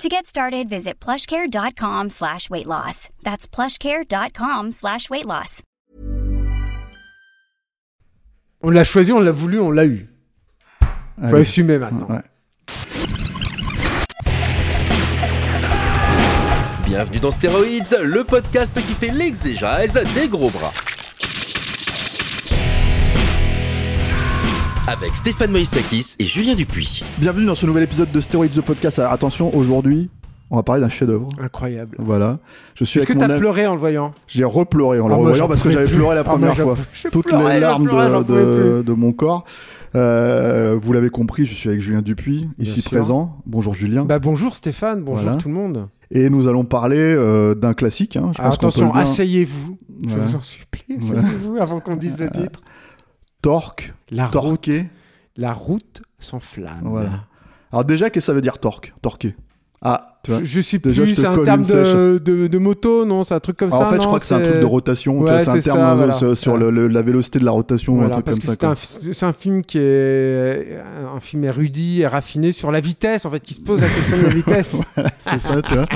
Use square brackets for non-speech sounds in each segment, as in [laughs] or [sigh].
To get started, visit plushcare.com slash weight loss. That's plushcare.com slash weight loss. On l'a choisi, on l'a voulu, on l'a eu. Faut Allez. assumer maintenant. Ouais. Bienvenue dans Stéroïdes, le podcast qui fait l'exégèse des gros bras. Avec Stéphane Moïsakis et Julien Dupuis. Bienvenue dans ce nouvel épisode de Steroids the Podcast. Alors, attention, aujourd'hui, on va parler d'un chef-d'œuvre. Incroyable. Voilà. Je suis Est-ce que t'as ami- pleuré en le voyant? J'ai repleuré en le Ah, revoyant j'en parce que j'avais pleuré la Ah, moi, première fois. Toutes pleurais, les larmes de, de- de mon corps. Euh, vous l'avez compris, je suis avec Julien Dupuis, Bien ici sûr. présent. Bonjour Julien. Bah bonjour Stéphane, bonjour Voilà. tout le monde. Et nous allons parler euh, d'un classique. hein, je pense attention, asseyez-vous. Je vous en supplie, asseyez-vous avant qu'on dise le titre. Torque, La route, la route sans flamme. Voilà. Alors déjà, qu'est-ce que ça veut dire torque? Torqué. Ah, tu vois. Je, je sais plus, c'est un terme de, de, de moto, non C'est un truc comme Alors, ça en fait, je crois que c'est un truc de rotation. Ouais, c'est un c'est terme ça, euh, voilà. sur, sur le- le- la vélocité de la rotation, Voilà, un truc parce comme que ça. c'est un, c'est un film qui est un film érudit et raffiné sur la vitesse, en fait, qui se pose la question de la vitesse. [laughs] c'est ça, tu vois.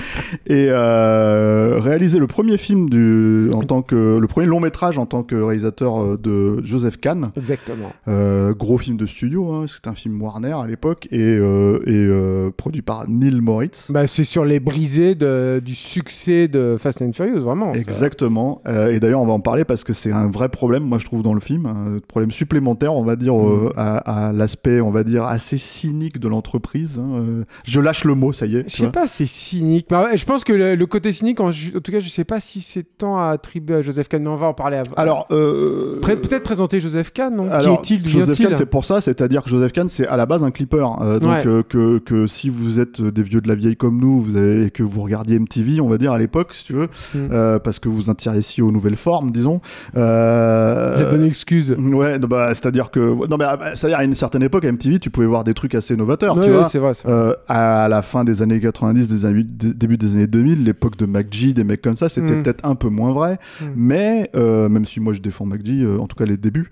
Et euh, réaliser le premier film du, en tant que le premier long métrage en tant que réalisateur euh, de Joseph Kahn, Exactement. Euh, gros film de studio. Hein, C'était un film Warner à l'époque et, euh, et produit par Neil Moritz. Bah, c'est sur les brisés de, du succès de Fast and Furious, vraiment. Exactement. Euh, et d'ailleurs, on va en parler parce que c'est un vrai problème, moi je trouve, dans le film, un problème supplémentaire, on va dire, euh, Mm. à, à l'aspect, on va dire, assez cynique de l'entreprise. hein. Euh, je lâche le mot, ça y est. Je sais pas, c'est cynique. Bah je pense que le, le côté cynique, en, tout cas, je sais pas si c'est tant à attribuer à Joseph Kahn, mais on va en parler avant. Alors, euh, Pré- peut-être présenter Joseph Kahn, non? Alors, Qui est-il Joseph Kahn, c'est pour ça, c'est-à-dire que Joseph Kahn, c'est à la base un clipper. Euh, donc, Ouais. euh, que, que si vous êtes des vieux de la vieille comme nous, vous avez, et que vous regardiez MTV, on va dire à l'époque, si tu veux, Mm. euh, parce que vous intéressiez aux nouvelles formes, disons. Euh, La bonne excuse. Ouais, bah, c'est-à-dire que. Non, mais ah, c'est-à-dire à une certaine époque, à MTV, tu pouvais voir des trucs assez novateurs, Ouais, tu ouais, vois. c'est vrai. Euh, à la fin des années 90, des années, début des années 2000, l'époque de MacG, des mecs comme ça, c'était Mm. peut-être un peu moins vrai. Mm. Mais, même si moi je défends MacG, en tout cas les débuts,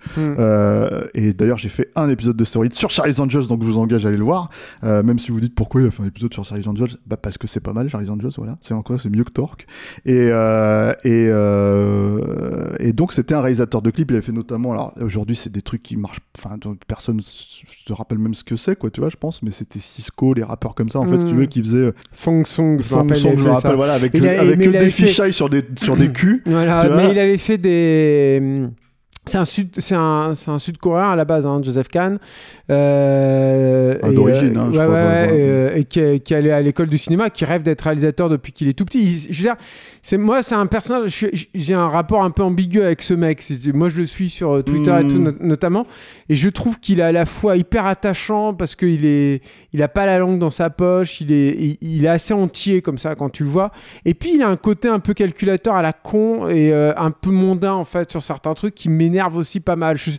et d'ailleurs, j'ai fait un épisode de Story sur Charlie's Angels, donc je vous engage à aller le voir. Même si vous dites pourquoi il a fait un épisode sur Charlie's Angels, bah parce que c'est pas mal, Charlie's Angels, voilà. C'est encore, c'est mieux que Torque. Et, euh, et, euh, et donc, c'était un réalisateur de clips. Il avait fait notamment, alors aujourd'hui, c'est des trucs qui marchent, enfin, personne se rappelle même ce que c'est, quoi, tu vois, je pense, mais c'était Cisco, les rappeurs comme ça, en fait, si tu Mm. veux, qui faisaient. euh, Fong Song, je me Fong rappelle, Song, je me rappelle, voilà, avec, a- avec des fait- fichailles sur des, sur des [clears throat] culs. Voilà, mais il avait fait des. C'est un sud, c'est un, c'est un sud-coréen à la base, hein, Joseph Kahn. Euh, Ah, d'origine, euh, hein, je ouais, crois, ouais, ouais. et, euh, et qui, est- qui est allé à l'école du cinéma, qui rêve d'être réalisateur depuis qu'il est tout petit. Il- je veux dire, c'est moi, c'est un personnage. je J'ai un rapport un peu ambigu avec ce mec. Moi, je le suis sur euh, Twitter et tout, not- notamment, et je trouve qu'il est à la fois hyper attachant parce qu'il est, il a pas la langue dans sa poche. Il est, il, il est assez entier comme ça quand tu le vois. Et puis il a un côté un peu calculateur à la con et euh, un peu mondain en fait sur certains trucs qui m'énervent aussi pas mal. Je-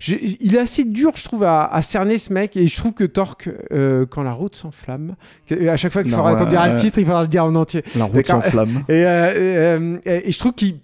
je- il est assez dur je trouve à, à cerner ce mec et je trouve que Torque euh, quand la route s'enflamme, à chaque fois qu'il faudra qu'on dira le titre, il faudra le dire en entier. La route s'enflamme. Et, euh, euh, et- et je trouve qu'il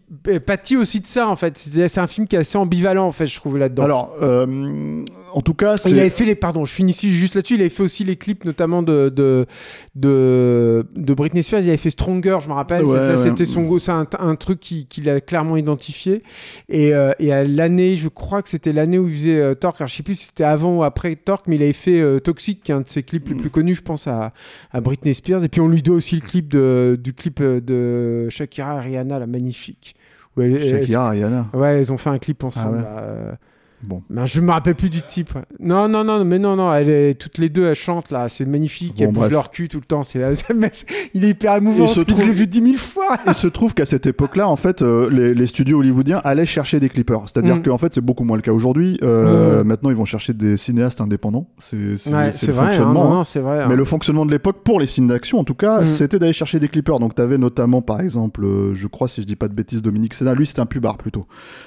pâtit aussi de ça en fait. C'est un film qui est assez ambivalent en fait je trouve là-dedans. Alors, euh, en tout cas. Il avait fait les, pardon, je finis ici juste là-dessus. Il avait fait aussi les clips, notamment de de de, de Britney Spears. Il avait fait Stronger, je me rappelle. Ouais, ouais. c'était son c'est un, un truc qui- qu'il a clairement identifié. Et, et à l'année, je crois que c'était l'année où il faisait euh, Torque. Alors, je sais plus si c'était avant ou après Torque, mais il avait fait euh, Toxic, qui est un de ses clips les plus connus, je pense, à, à Britney Spears. Et puis on lui doit aussi le clip de, du clip euh, de Shakira et Rihanna, la magnifique. Où elle- elle- Shakira, Rihanna. Ouais, ils ont fait un clip ensemble. Ah ouais. là, euh, Bon. Ben, je me rappelle plus du type. ouais. Non, non, non, mais non, non, elle est, toutes les deux, elles chantent là, c'est magnifique, Bon, elles bougent bref. leur cul tout le temps. C'est, [laughs] il est hyper émouvant, je trouve- l'ai vu dix mille fois. Il se trouve qu'à cette époque-là, en fait, euh, les, les studios hollywoodiens allaient chercher des clippers. C'est-à-dire Mm. qu'en fait, c'est beaucoup moins le cas aujourd'hui. Euh, Mm. Maintenant, ils vont chercher des cinéastes indépendants. C'est Ouais, le vrai, fonctionnement. non, hein. non, c'est vrai. hein. Mais le fonctionnement de l'époque, pour les films d'action en tout cas, Mm. c'était d'aller chercher des clippers. Donc, tu avais notamment, par exemple, euh, je crois, si je dis pas de bêtises, Dominique Sénat. Lui, c'était un pubard plutôt.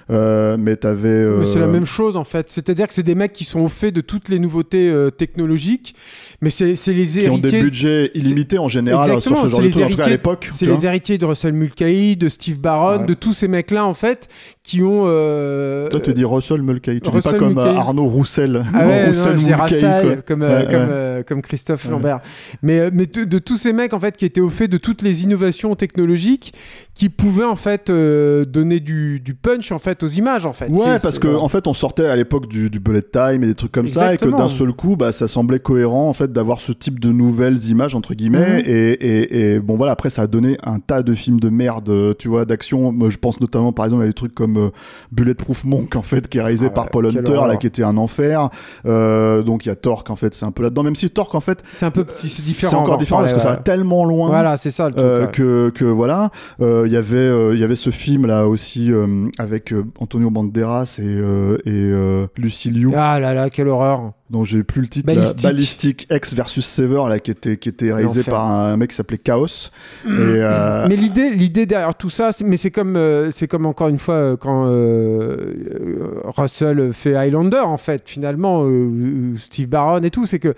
Mais tu avais. Mais c'est la même chose en fait. C'est-à-dire que c'est des mecs qui sont au fait de toutes les nouveautés euh, technologiques, mais c'est les Qui ont des héritiers. budgets illimités en général sur ce genre de tout cas à héritiers- l'époque. C'est les héritiers de Russell Mulcahy, de Steve Barron, Ouais. de tous ces mecs-là en fait, qui ont. euh, Toi, tu dis Russell Mulcahy. Tu dis Russell pas comme euh, Mulcahy. Arnaud Roussel. Ah [laughs] ouais, Roussel non, je dis Mulcahy, Russell, quoi. comme, Ouais, comme, ouais. comme Christophe. Lambert. Mais, mais de, de tous ces mecs en fait qui étaient au fait de toutes les innovations technologiques qui pouvaient en fait euh, donner du, du punch en fait aux images en fait. Ouais, parce que en fait, on sortait à l'époque du, du bullet time et des trucs comme ça, et que d'un seul coup, bah, ça semblait cohérent en fait d'avoir ce type de nouvelles images entre guillemets. Mhm. Et, et, et bon voilà, après ça a donné un tas de films de merde, tu vois, d'action. Je pense notamment par exemple à des trucs comme euh, Bulletproof Monk en fait, qui est réalisé Ah par Paul Hunter, là, qui était un enfer. Euh, donc il y a Torque en fait, c'est un peu là-dedans. Même si Torque en fait, c'est un peu petit, c'est différent. c'est encore en différent parce que ça va tellement loin. Voilà, c'est ça le truc. Euh, ouais. que, que voilà, il y avait euh, il y avait ce film là aussi euh, avec euh, Antonio Banderas et, euh, et euh, Ah là là, quelle horreur. Dont j'ai plus le titre Ballistic. là, Ballistic X versus Sever là qui était qui était réalisé par un mec qui s'appelait Chaos et euh, Mais l'idée, l'idée derrière tout ça, c'est- mais c'est comme, euh, c'est comme encore une fois euh, quand Russell fait Highlander en fait, finalement, Steve Barron et tout, c'est que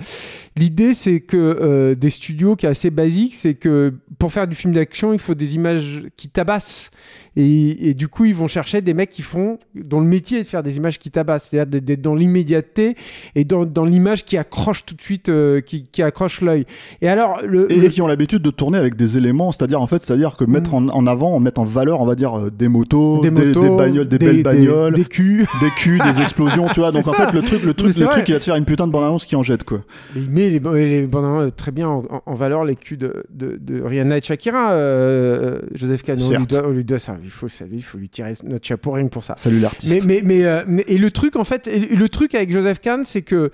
l'idée, c'est que des studios qui est assez basique, c'est que pour faire du film d'action, il faut des images qui tabassent. Et, et du coup, ils vont chercher des mecs qui font, dont le métier est de faire des images qui tabassent, c'est-à-dire d'être- dans l'immédiateté et dans, dans l'image qui accroche tout de suite, euh, qui, qui accroche l'œil. Et alors, le, et, le- et qui ont l'habitude de tourner avec des éléments, c'est-à-dire en fait, c'est-à-dire que mettre en, en avant, mettre en valeur, on va dire euh, des motos, des motos, des, bagnoles, des, belles bagnoles, des, culs. [laughs] des culs, des explosions, tu vois. Donc en fait, le truc, le truc, le vrai. truc, il va te faire une putain de bande-annonce qui en jette quoi. Il met les, les bandes annonces très bien en, en- en valeur les culs de, de, de Rihanna et Shakira. euh, Joseph on lui, doit, on lui doit ça. Il faut, ça, il faut lui tirer notre chapeau rien que pour ça. Salut l'artiste. Mais, mais, mais, euh, mais- et le truc en fait, et le truc avec Joseph Kahn, c'est que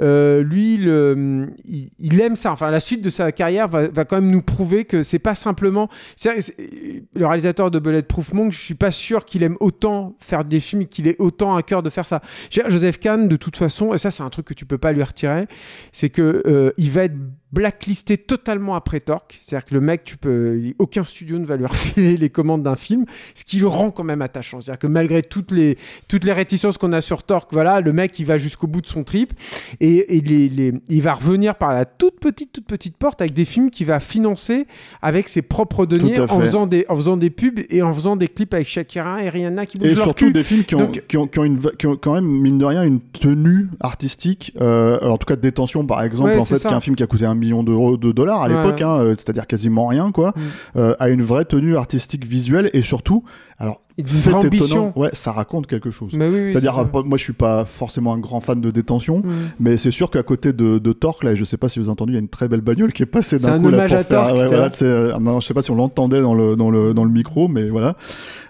euh, lui, le, il, il aime ça. Enfin, la suite de sa carrière va, va quand même nous prouver que c'est pas simplement. le réalisateur de Bulletproof Monk, je suis pas sûr qu'il aime autant faire des films, qu'il ait autant à cœur de faire ça. Joseph Kahn, de toute façon, et ça c'est un truc que tu peux pas lui retirer, c'est que euh, il va être blacklisté totalement après Torque. C'est-à-dire que le mec, tu peux, aucun studio ne va lui [laughs] refiler les commandes d'un film, ce qui le rend quand même attachant. C'est-à-dire que malgré toutes les, toutes les réticences qu'on a sur Torque, voilà, le mec, il va jusqu'au bout de son trip et, et les- les- il va revenir par la toute petite, toute petite porte avec des films qu'il va financer avec ses propres deniers en faisant, des, en faisant des pubs et en faisant des clips avec Shakira et Rihanna qui bougent Et leur surtout cul. des films qui ont, Donc- qui, ont, qui, ont une, va- qui ont quand même, mine de rien, une tenue artistique. Euh, alors, en tout cas, Détention, par exemple, Ouais, en fait, ça. qui est un film qui a coûté un million d'euros de dollars à Ouais. l'époque, hein, euh, c'est-à-dire quasiment rien, quoi, Mm. euh, a une vraie tenue artistique visuelle et surtout, alors, fait vraie étonnant, ambition. ouais, ça raconte quelque chose. Mais oui, oui, C'est-à-dire, c'est euh, moi, je suis pas forcément un grand fan de Détention, Mm. mais c'est sûr qu'à côté de, de Torque, là, et je sais pas si vous avez entendu, il y a une très belle bagnole qui est passée C'est d'un un coup là, hommage pour à Torque, ouais, voilà, euh, non, je sais pas si on l'entendait dans le, dans, le, dans le micro, mais voilà.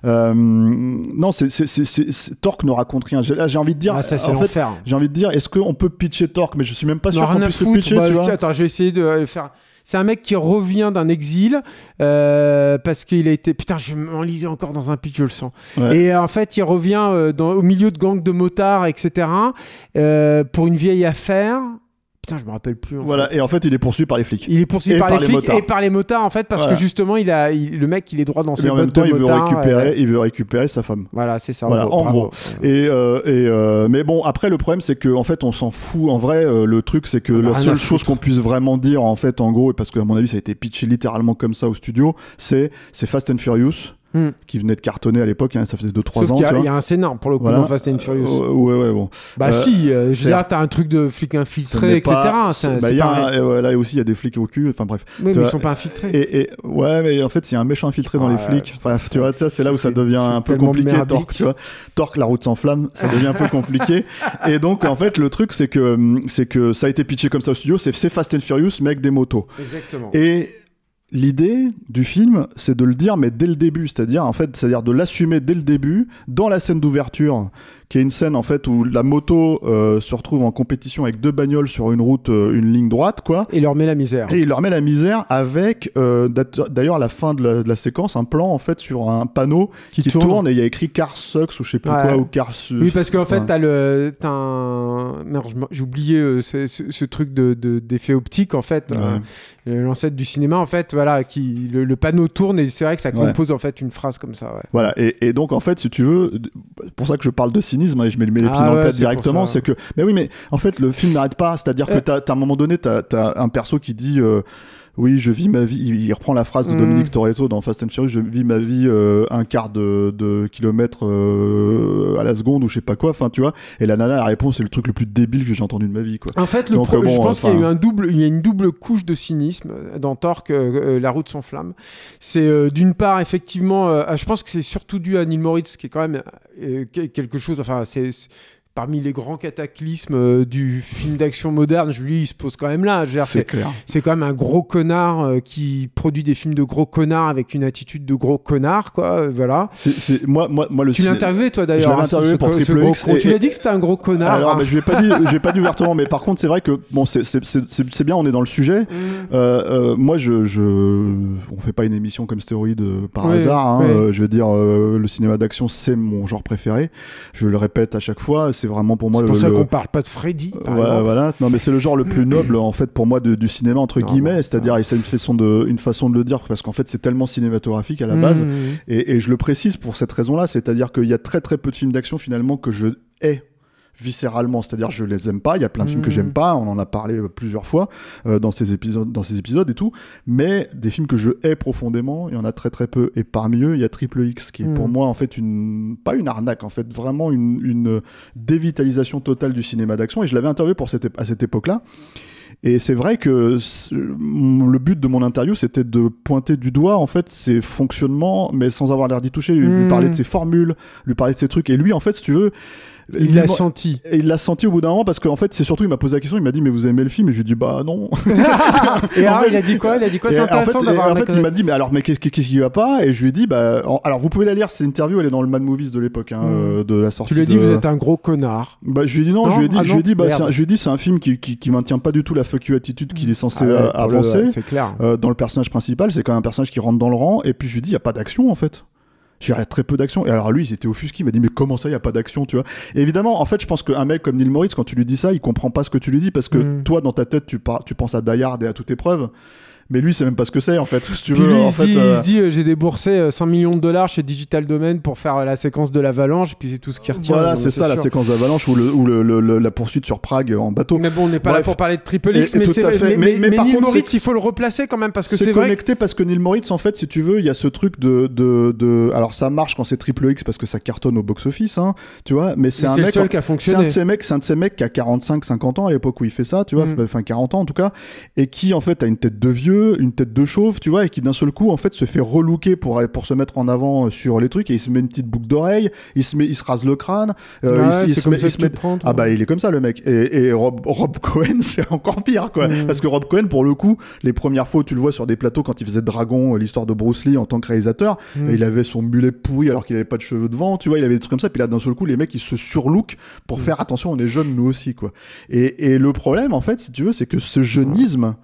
Euh, non, c'est, c'est, c'est, c'est- c'est- Torque ne raconte rien. J'ai, là, j'ai envie de dire, Ah, ça, c'est en fait, j'ai envie de dire, est-ce qu'on peut pitcher Torque? Mais je suis même pas sûr qu'on puisse le pitcher, Bah, tu vois. attends, je vais essayer de le faire. C'est un mec qui revient d'un exil euh, parce qu'il a été. Putain, je m'enlisais encore dans un pitch, je le sens. Ouais. Et en fait, il revient euh, dans- au milieu de gangs de motards, etc. euh, pour une vieille affaire. Putain, je me rappelle plus. en Voilà, et en fait, il est poursuivi par les flics. Il est poursuivi Et par, par les flics et par les motards en fait parce Voilà. que justement il a il- le mec il est droit dans ses Mais en même temps, de il veut récupérer, il veut récupérer sa femme. Voilà, c'est ça. Voilà, en bravo. gros. Et, euh, et euh, mais bon, après le problème c'est que en fait on s'en fout. En vrai, euh, le truc c'est que On a la seule chose qu'on puisse vraiment dire en fait, en gros, et parce que à mon avis ça a été pitché littéralement comme ça au studio, c'est c'est Fast and Furious Hmm. qui venait de cartonner à l'époque. hein, ça faisait 2-3 Sauf ans. qu'il y, a- tu vois. il y a un scénar pour le coup Voilà. dans Fast and Furious. Euh, ouais, ouais, bon. bah euh, si, euh, je veux certes. dire, t'as un truc de flic infiltré, etc. pas- bah, y a pareil. un- et ouais, là aussi il y a des flics au cul. Enfin bref. Oui, mais tu ils vois, sont pas infiltrés. Et, et- ouais, mais en fait, il y a un méchant infiltré dans les flics. Bref, tu vois, ça, c'est là où ça devient un peu compliqué. Torque, tu vois. Torque, la route s'enflamme, ça devient un peu compliqué. Et donc, en fait, le truc, c'est que, hum, c'est que ça a été pitché comme ça au studio. C'est c'est Fast and Furious, mais avec des motos. Exactement. Et l'idée du film, c'est de le dire, mais dès le début. C'est-à-dire, en fait, c'est-à-dire de l'assumer dès le début, dans la scène d'ouverture, qui est une scène en fait où la moto euh, se retrouve en compétition avec deux bagnoles sur une route, euh, une ligne droite, quoi. Et il leur met la misère. Et il leur met la misère avec, euh, d'ailleurs, à la fin de la, de la séquence, un plan en fait sur un panneau Qui qui, tourne. tourne. et il y a écrit Car Sucks ou je sais plus Ouais. quoi ou Car. Oui, parce qu'en fait, t'as le, t'as un, j'ai oublié ce, truc de, de- d'effet optique en fait, Ouais. l'ancêtre du cinéma en fait, voilà, qui le, le panneau tourne et c'est vrai que ça Ouais. compose en fait une phrase comme ça. Voilà, et, et donc en fait, si tu veux, d- pour ça que je parle de cynisme, hein, et je mets, mets les Ah pieds dans ouais, le plat directement, c'est que, mais oui, mais en fait, le film n'arrête pas, c'est-à-dire que Euh. t'as, à un moment donné, t'as, t'as un perso qui dit, euh, oui, je vis ma vie, il, il reprend la phrase de Mhm. Dominique Toretto dans Fast and Furious, je vis ma vie euh, un quart de, de kilomètre euh, à la seconde ou je sais pas quoi, enfin tu vois, et la nana, la réponse, c'est le truc le plus débile que j'ai entendu de ma vie, quoi. En fait, le Donc, euh, bon, je pense qu'il y a eu un double, il y a une double couche de cynisme dans Torque, euh, euh, La route sans flamme. C'est euh, d'une part effectivement, euh, je pense que c'est surtout dû à Neil Moritz, qui est quand même euh, que- quelque chose. Enfin, c'est parmi les grands cataclysmes euh, du film d'action moderne. Je lui, il se pose quand même là. Je C'est clair. c'est quand même un gros connard euh, qui produit des films de gros connards avec une attitude de gros connard, quoi. euh, Voilà. C'est, moi, moi, moi, le Tu l'as interviewé toi Je d'ailleurs. l'avais hein, interviewé pour Triple X Tu l'as dit que c'était un gros connard. Alors, bah, je l'ai pas dit, [laughs] j'ai pas dit ouvertement, mais par contre, c'est vrai que bon, c'est, bien, on est dans le sujet. Mm. Euh, euh, moi, je, je, on fait pas une émission comme Stéroïde par Oui, hasard. Hein, oui. Je veux dire, euh, le cinéma d'action, c'est mon genre préféré. Je le répète à chaque fois. C'est vraiment pour moi C'est le. pour ça le- qu'on parle pas de Freddy. par Ouais, exemple. voilà. Non, mais c'est le genre le plus [clears throat] noble en fait pour moi de- du cinéma entre Non, guillemets. C'est-à-dire, c'est une façon de, une façon de le dire parce qu'en fait, c'est tellement cinématographique à la base. Mmh. Et, et je le précise pour cette raison-là, c'est-à-dire qu'il y a très très peu de films d'action finalement que je hais viscéralement, c'est-à-dire je les aime pas, il y a plein de films que Mhm. j'aime pas, on en a parlé euh, plusieurs fois euh, dans ces épisodes dans ces épisodes et tout, mais des films que je hais profondément, il y en a très très peu et parmi eux, il y a Triple X qui est Mhm. pour moi en fait une pas une arnaque en fait, vraiment une, une dévitalisation totale du cinéma d'action et je l'avais interviewé pour cette à cette époque-là. Et c'est vrai que le but de mon interview, c'était de pointer du doigt en fait ses fonctionnements, mais sans avoir l'air d'y toucher, lui, lui Mm. parler de ses formules, lui parler de ses trucs. Et lui, en fait, si tu veux, Il l'a senti. et il l'a senti au bout d'un moment parce qu'en fait, c'est surtout, il m'a posé la question, il m'a dit, mais vous aimez le film? Et je lui ai dit, bah non. [laughs] Et alors, fait- il a dit quoi? Il a dit quoi? C'est en intéressant fait, d'avoir et un en fait, il m'a dit, mais alors, mais qu'est-ce qui va pas? Et je lui ai dit, bah, en- alors vous pouvez la lire, cette interview, elle est dans le Mad Movies de l'époque, hein, Mm. euh, de la sortie. Tu lui as dit, de- vous êtes un gros connard. bah, je lui ai dit non, Non? je lui ai dit, Ah je lui ai dit, bah, un- je lui ai dit, c'est un film qui, qui, qui maintient pas du tout la fuck you attitude qu'il est censé Ah ouais, euh, avancer. C'est clair. Euh, dans le personnage principal, c'est quand même un personnage qui rentre dans le rang, et puis je lui dis, il n'y a pas d'action en fait. Il y a très peu d'action. Et alors lui, il était offusqué, il m'a dit, mais comment ça, il n'y a pas d'action, tu vois? Et évidemment, en fait, je pense qu'un mec comme Neil Moritz, quand tu lui dis ça, il comprend pas ce que tu lui dis, parce que Mm. toi, dans ta tête, tu, par- tu penses à Die Hard et à toute épreuve, mais lui, c'est même pas ce que c'est, en fait, si tu Puis veux. lui, en il se fait, dit, euh, il se dit, euh, j'ai déboursé euh, 5 millions de dollars chez Digital Domain pour faire euh, la séquence de l'avalanche, puis c'est tout ce qui retient. Voilà, c'est ça, la sûr. séquence d'avalanche ou, le, ou le- le- la poursuite sur Prague en bateau. Mais bon, on n'est pas Bref. là pour parler de Triple X, et mais, c'est- mais, Mais- mais, par Neil contre, Moritz, il faut le replacer quand même, parce que C'est c'est vrai. connecté parce que Neil Moritz, en fait, si tu veux, il y a ce truc de, de, de... Alors, ça marche quand c'est triple X parce que ça cartonne au box-office, hein, tu vois, mais c'est un mec... qui a C'est un fonctionné. de ces mecs, c'est un de ces mecs qui a 45, 50 ans à l'époque où il fait ça, tu vois, Mm. enfin 40 ans en tout cas, et qui en fait a une tête de vieux, une tête de chauve, tu vois, et qui d'un seul coup en fait se fait relooker pour pour se mettre en avant sur les trucs et il se met une petite boucle d'oreille, il se met, il se rase le crâne, euh, Ouais, il se- il, met, il se prends. ah bah il est comme ça le mec et, et Rob, Rob [laughs] Cohen c'est encore pire quoi parce que Rob Cohen pour le coup les premières fois tu le vois sur des plateaux quand il faisait Dragon euh, l'histoire de Bruce Lee en tant que réalisateur Mm. et il avait son mulet pourri alors qu'il avait pas de cheveux devant tu vois il avait des trucs comme ça puis là d'un seul coup les mecs ils se surlook pour Mm. faire attention on est jeunes nous aussi quoi et, et le problème en fait si tu veux c'est que ce jeunisme.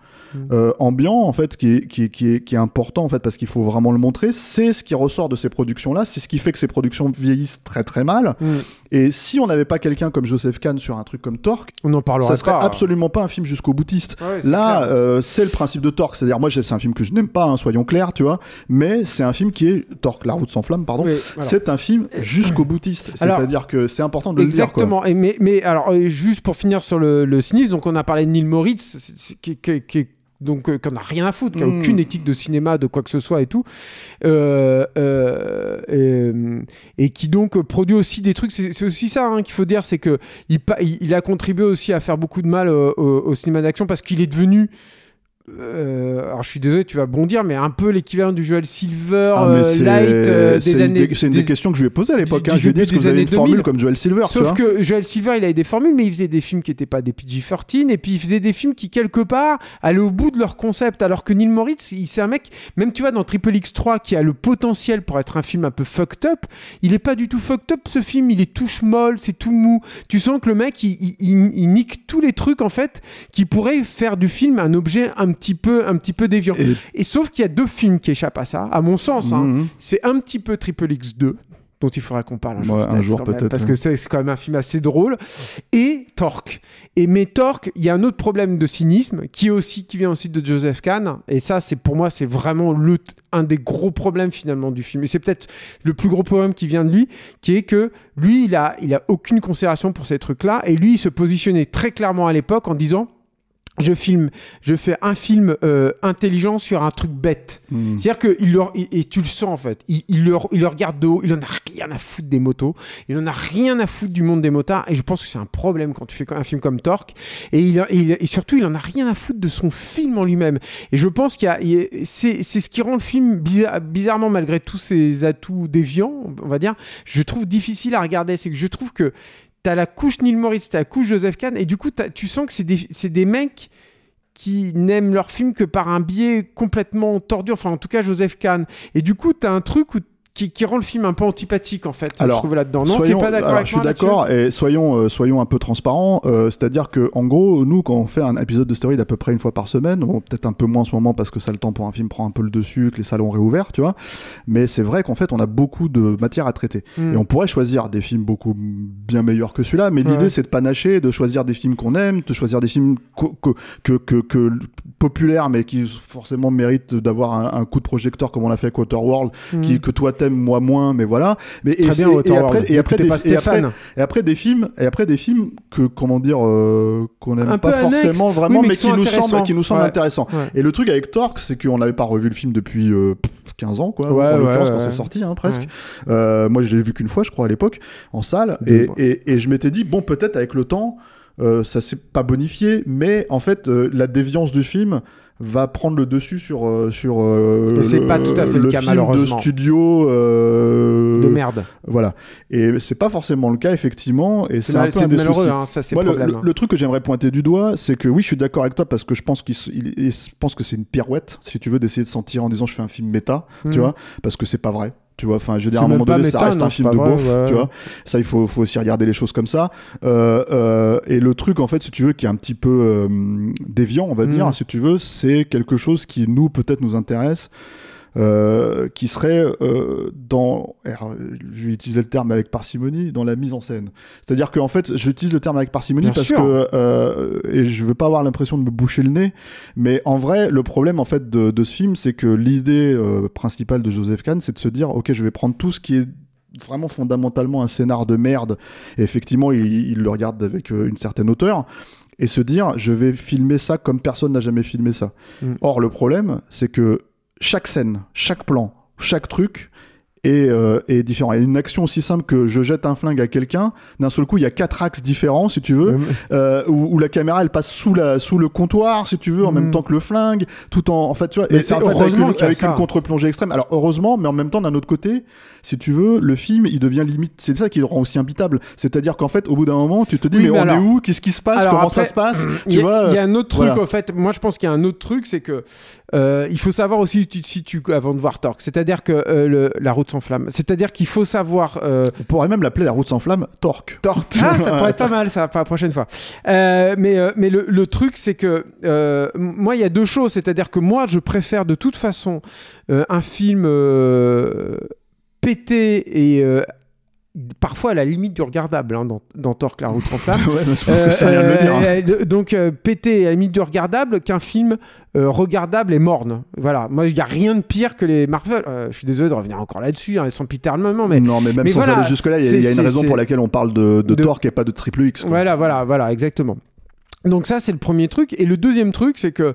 Euh, ambiant en fait qui est, qui, est, qui, est, qui est important en fait parce qu'il faut vraiment le montrer c'est ce qui ressort de ces productions là c'est ce qui fait que ces productions vieillissent très très mal Mm. et si on n'avait pas quelqu'un comme Joseph Kahn sur un truc comme Torque On en parlera ça serait pas. absolument pas un film jusqu'au boutiste. Ouais, c'est Là, euh, c'est le principe de Torque. C'est-à-dire, moi, j'ai- c'est un film que je n'aime pas, hein, soyons clairs, tu vois. Mais c'est un film qui est Torque, La route sans flamme, pardon. Oui, voilà. C'est un film jusqu'au [clears throat] boutiste. Alors- C'est-à-dire que c'est important de le dire. Exactement. Mais, mais alors, euh, juste pour finir sur le, le cynisme, donc on a parlé de Neil Moritz, c'est- c'est- qui, qui- qui- donc euh, qu'on a rien à foutre, qui a Mm. aucune éthique de cinéma, de quoi que ce soit et tout, euh, euh, et, et qui donc euh, produit aussi des trucs. C'est aussi ça hein, qu'il faut dire, c'est que il, a contribué aussi à faire beaucoup de mal au cinéma d'action parce qu'il est devenu euh, alors je suis désolé, tu vas bondir, mais un peu l'équivalent du Joel Silver Ah, euh, c'est- light euh, des une années. des- C'est une des- des questions que je lui ai posées à l'époque. hein. Je lui ai dit que des vous avez une formule 2000. comme Joel Silver tu Sauf vois que Joel Silver, il avait des formules, mais il faisait des films qui n'étaient pas des PG-13, et puis il faisait des films qui, quelque part, allaient au bout de leur concept. Alors que Neil Moritz, il- c'est un mec, même tu vois, dans Triple X3, qui a le potentiel pour être un film un peu fucked up, il est pas du tout fucked up ce film, il est tout molle, c'est tout mou. Tu sens que le mec, il, il- il- il nique tous les trucs, en fait, qui pourraient faire du film un objet un petit peu, un petit peu déviant. Et- Et sauf qu'il y a deux films qui échappent à ça, à mon sens. hein. Mhm. C'est un petit peu Triple X2, dont il faudra qu'on parle un jour, Ouais, peut-être, parce que c'est c'est quand même un film assez drôle. Et Torque. Et mais Torque, il y a un autre problème de cynisme qui est aussi qui vient aussi de Joseph Kahn. Et ça, c'est pour moi, c'est vraiment le un des gros problèmes finalement du film. Et c'est peut-être le plus gros problème qui vient de lui, qui est que lui, il a, il a aucune considération pour ces trucs-là. Et lui, il se positionnait très clairement à l'époque en disant. Je filme, je fais un film euh, intelligent sur un truc bête. Mhm. C'est-à-dire que il leur, et, et tu le sens en fait, il, il, leur, il le regarde de haut, il en a rien à foutre des motos, il en a rien à foutre du monde des motards, et je pense que c'est un problème quand tu fais un film comme Torque, et, il, et surtout il en a rien à foutre de son film en lui-même. Et je pense qu'il y a, c'est, c'est ce qui rend le film bizarre- bizarrement, malgré tous ses atouts déviants, on va dire, je trouve difficile à regarder. C'est que je trouve que t'as la couche Neil Moritz, t'as la couche Joseph Kahn, et du coup tu sens que c'est des, des mecs qui n'aiment leur film que par un biais complètement tordu, enfin en tout cas Joseph Kahn. Et du coup, t'as un truc où- qui, qui rend le film un peu antipathique en fait, Alors, je trouve là-dedans. Non, Soyons- pas d'accord alors, avec Je suis d'accord et soyons, euh, soyons un peu transparents. euh, C'est-à-dire que en gros, nous, quand on fait un épisode de Story à peu près une fois par semaine, bon, peut-être un peu moins en ce moment parce que ça le temps pour un film prend un peu le dessus, que les salons réouverts, tu vois. Mais c'est vrai qu'en fait, on a beaucoup de matière à traiter. Hmm. Et on pourrait choisir des films beaucoup bien meilleurs que celui-là, mais Ouais. l'idée c'est de panacher, de choisir des films qu'on aime, de choisir des films co- co- que, que, que populaires, mais qui forcément méritent d'avoir un, un coup de projecteur comme on l'a fait avec Waterworld, Hmm. qui, que toi moi moins, mais voilà. Mais, et, Très bien, et- et après, et après, des, pas et après- Stéphane. et après des films, et après des films que comment dire, euh, qu'on n'aime pas forcément vraiment, mais mais, qui nous semblent, qui nous semblent Ouais. intéressants. Ouais. Et le truc avec Torque, c'est qu'on n'avait pas revu le film depuis euh, 15 ans, quoi. Ouais, en l'occurrence, quand c'est sorti, hein, presque. Euh, moi, je l'ai vu qu'une fois, je crois, à l'époque, en salle. Et, et, et je m'étais dit, bon, peut-être avec le temps, euh, ça s'est pas bonifié, mais en fait, euh, la déviance du film va prendre le dessus sur euh, sur euh, Et c'est pas tout à fait le cas, film malheureusement. de studio euh, De merde. voilà et c'est pas forcément le cas effectivement et C'est un peu un des malheureux, hein, ça c'est le le, le- truc que j'aimerais pointer du doigt, c'est que oui, je suis d'accord avec toi parce que je pense qu'il pense que c'est une pirouette, si tu veux, d'essayer de s'en tirer en disant je fais un film méta, tu vois, parce que c'est pas vrai. Tu vois, enfin, je veux dire, à un moment donné, ça reste un film de ouais. tu vois. Ça, il faut, faut aussi regarder les choses comme ça. Euh, euh, et le truc, en fait, si tu veux, qui est un petit peu euh, déviant, on va Mhm. dire, si tu veux, c'est quelque chose qui, nous, peut-être nous intéresse. Euh, qui serait euh, dans, alors, je vais utiliser le terme avec parcimonie, dans la mise en scène. C'est-à-dire qu'en fait, j'utilise le terme avec parcimonie Bien parce sûr. que, euh, et je veux pas avoir l'impression de me boucher le nez, mais en vrai, le problème en fait de, de ce film, c'est que l'idée euh, principale de Joseph Kahn, c'est de se dire, ok, je vais prendre tout ce qui est vraiment fondamentalement un scénar de merde, et effectivement, il, il le regarde avec euh, une certaine hauteur, et se dire, je vais filmer ça comme personne n'a jamais filmé ça. Mm. Or, le problème, c'est que chaque scène, chaque plan, chaque truc est, euh, est différent. Et une action aussi simple que je jette un flingue à quelqu'un, d'un seul coup, il y a quatre axes différents, si tu veux, Euh, euh, où, où la caméra elle passe sous, la, sous le comptoir, si tu veux, en Mm. même temps que le flingue, tout en, en fait, tu vois, Mais et c'est en fait, avec, heureusement une, qu'il y a avec une contre-plongée extrême. Alors heureusement, mais en même temps, d'un autre côté, si tu veux, le film il devient limite. C'est ça qui le rend aussi imbitable. C'est-à-dire qu'en fait, au bout d'un moment, tu te dis Oui, mais, mais on alors- est où? Qu'est-ce qui se passe? Alors Comment après, ça se passe? [clears throat] Il Tu y, a- y un autre truc voilà. en fait. Moi, je pense qu'il y a un autre truc, c'est que euh, il faut savoir aussi tu te situes avant de voir Torque. C'est-à-dire que euh, le- la route sans flamme. C'est-à-dire qu'il faut savoir. euh, On pourrait même l'appeler la route sans flamme, Torque. Torque. [laughs] Ah, ça pourrait être pas mal, ça, pour la prochaine fois. Euh, mais euh, mais le, le truc, c'est que moi, il y a deux choses. C'est-à-dire que moi, je préfère de toute façon un film pété et parfois à la limite du regardable hein, dans, dans Torque, la route sans flamme. [laughs] ouais, mais je pense que c'est rien de le dire. hein. Donc euh, pété à la limite du regardable qu'un film euh, regardable et morne. Voilà, moi il n'y a rien de pire que les Marvel. Euh, je suis désolé de revenir encore là-dessus, hein, sans piternellement, mais non, mais même mais sans voilà, aller jusque-là, il y a- c'est- il y, a une raison pour laquelle on parle de, de, de- Torque et pas de Triple X. quoi. voilà, voilà, voilà, exactement. Donc ça c'est le premier truc. Et le deuxième truc, c'est que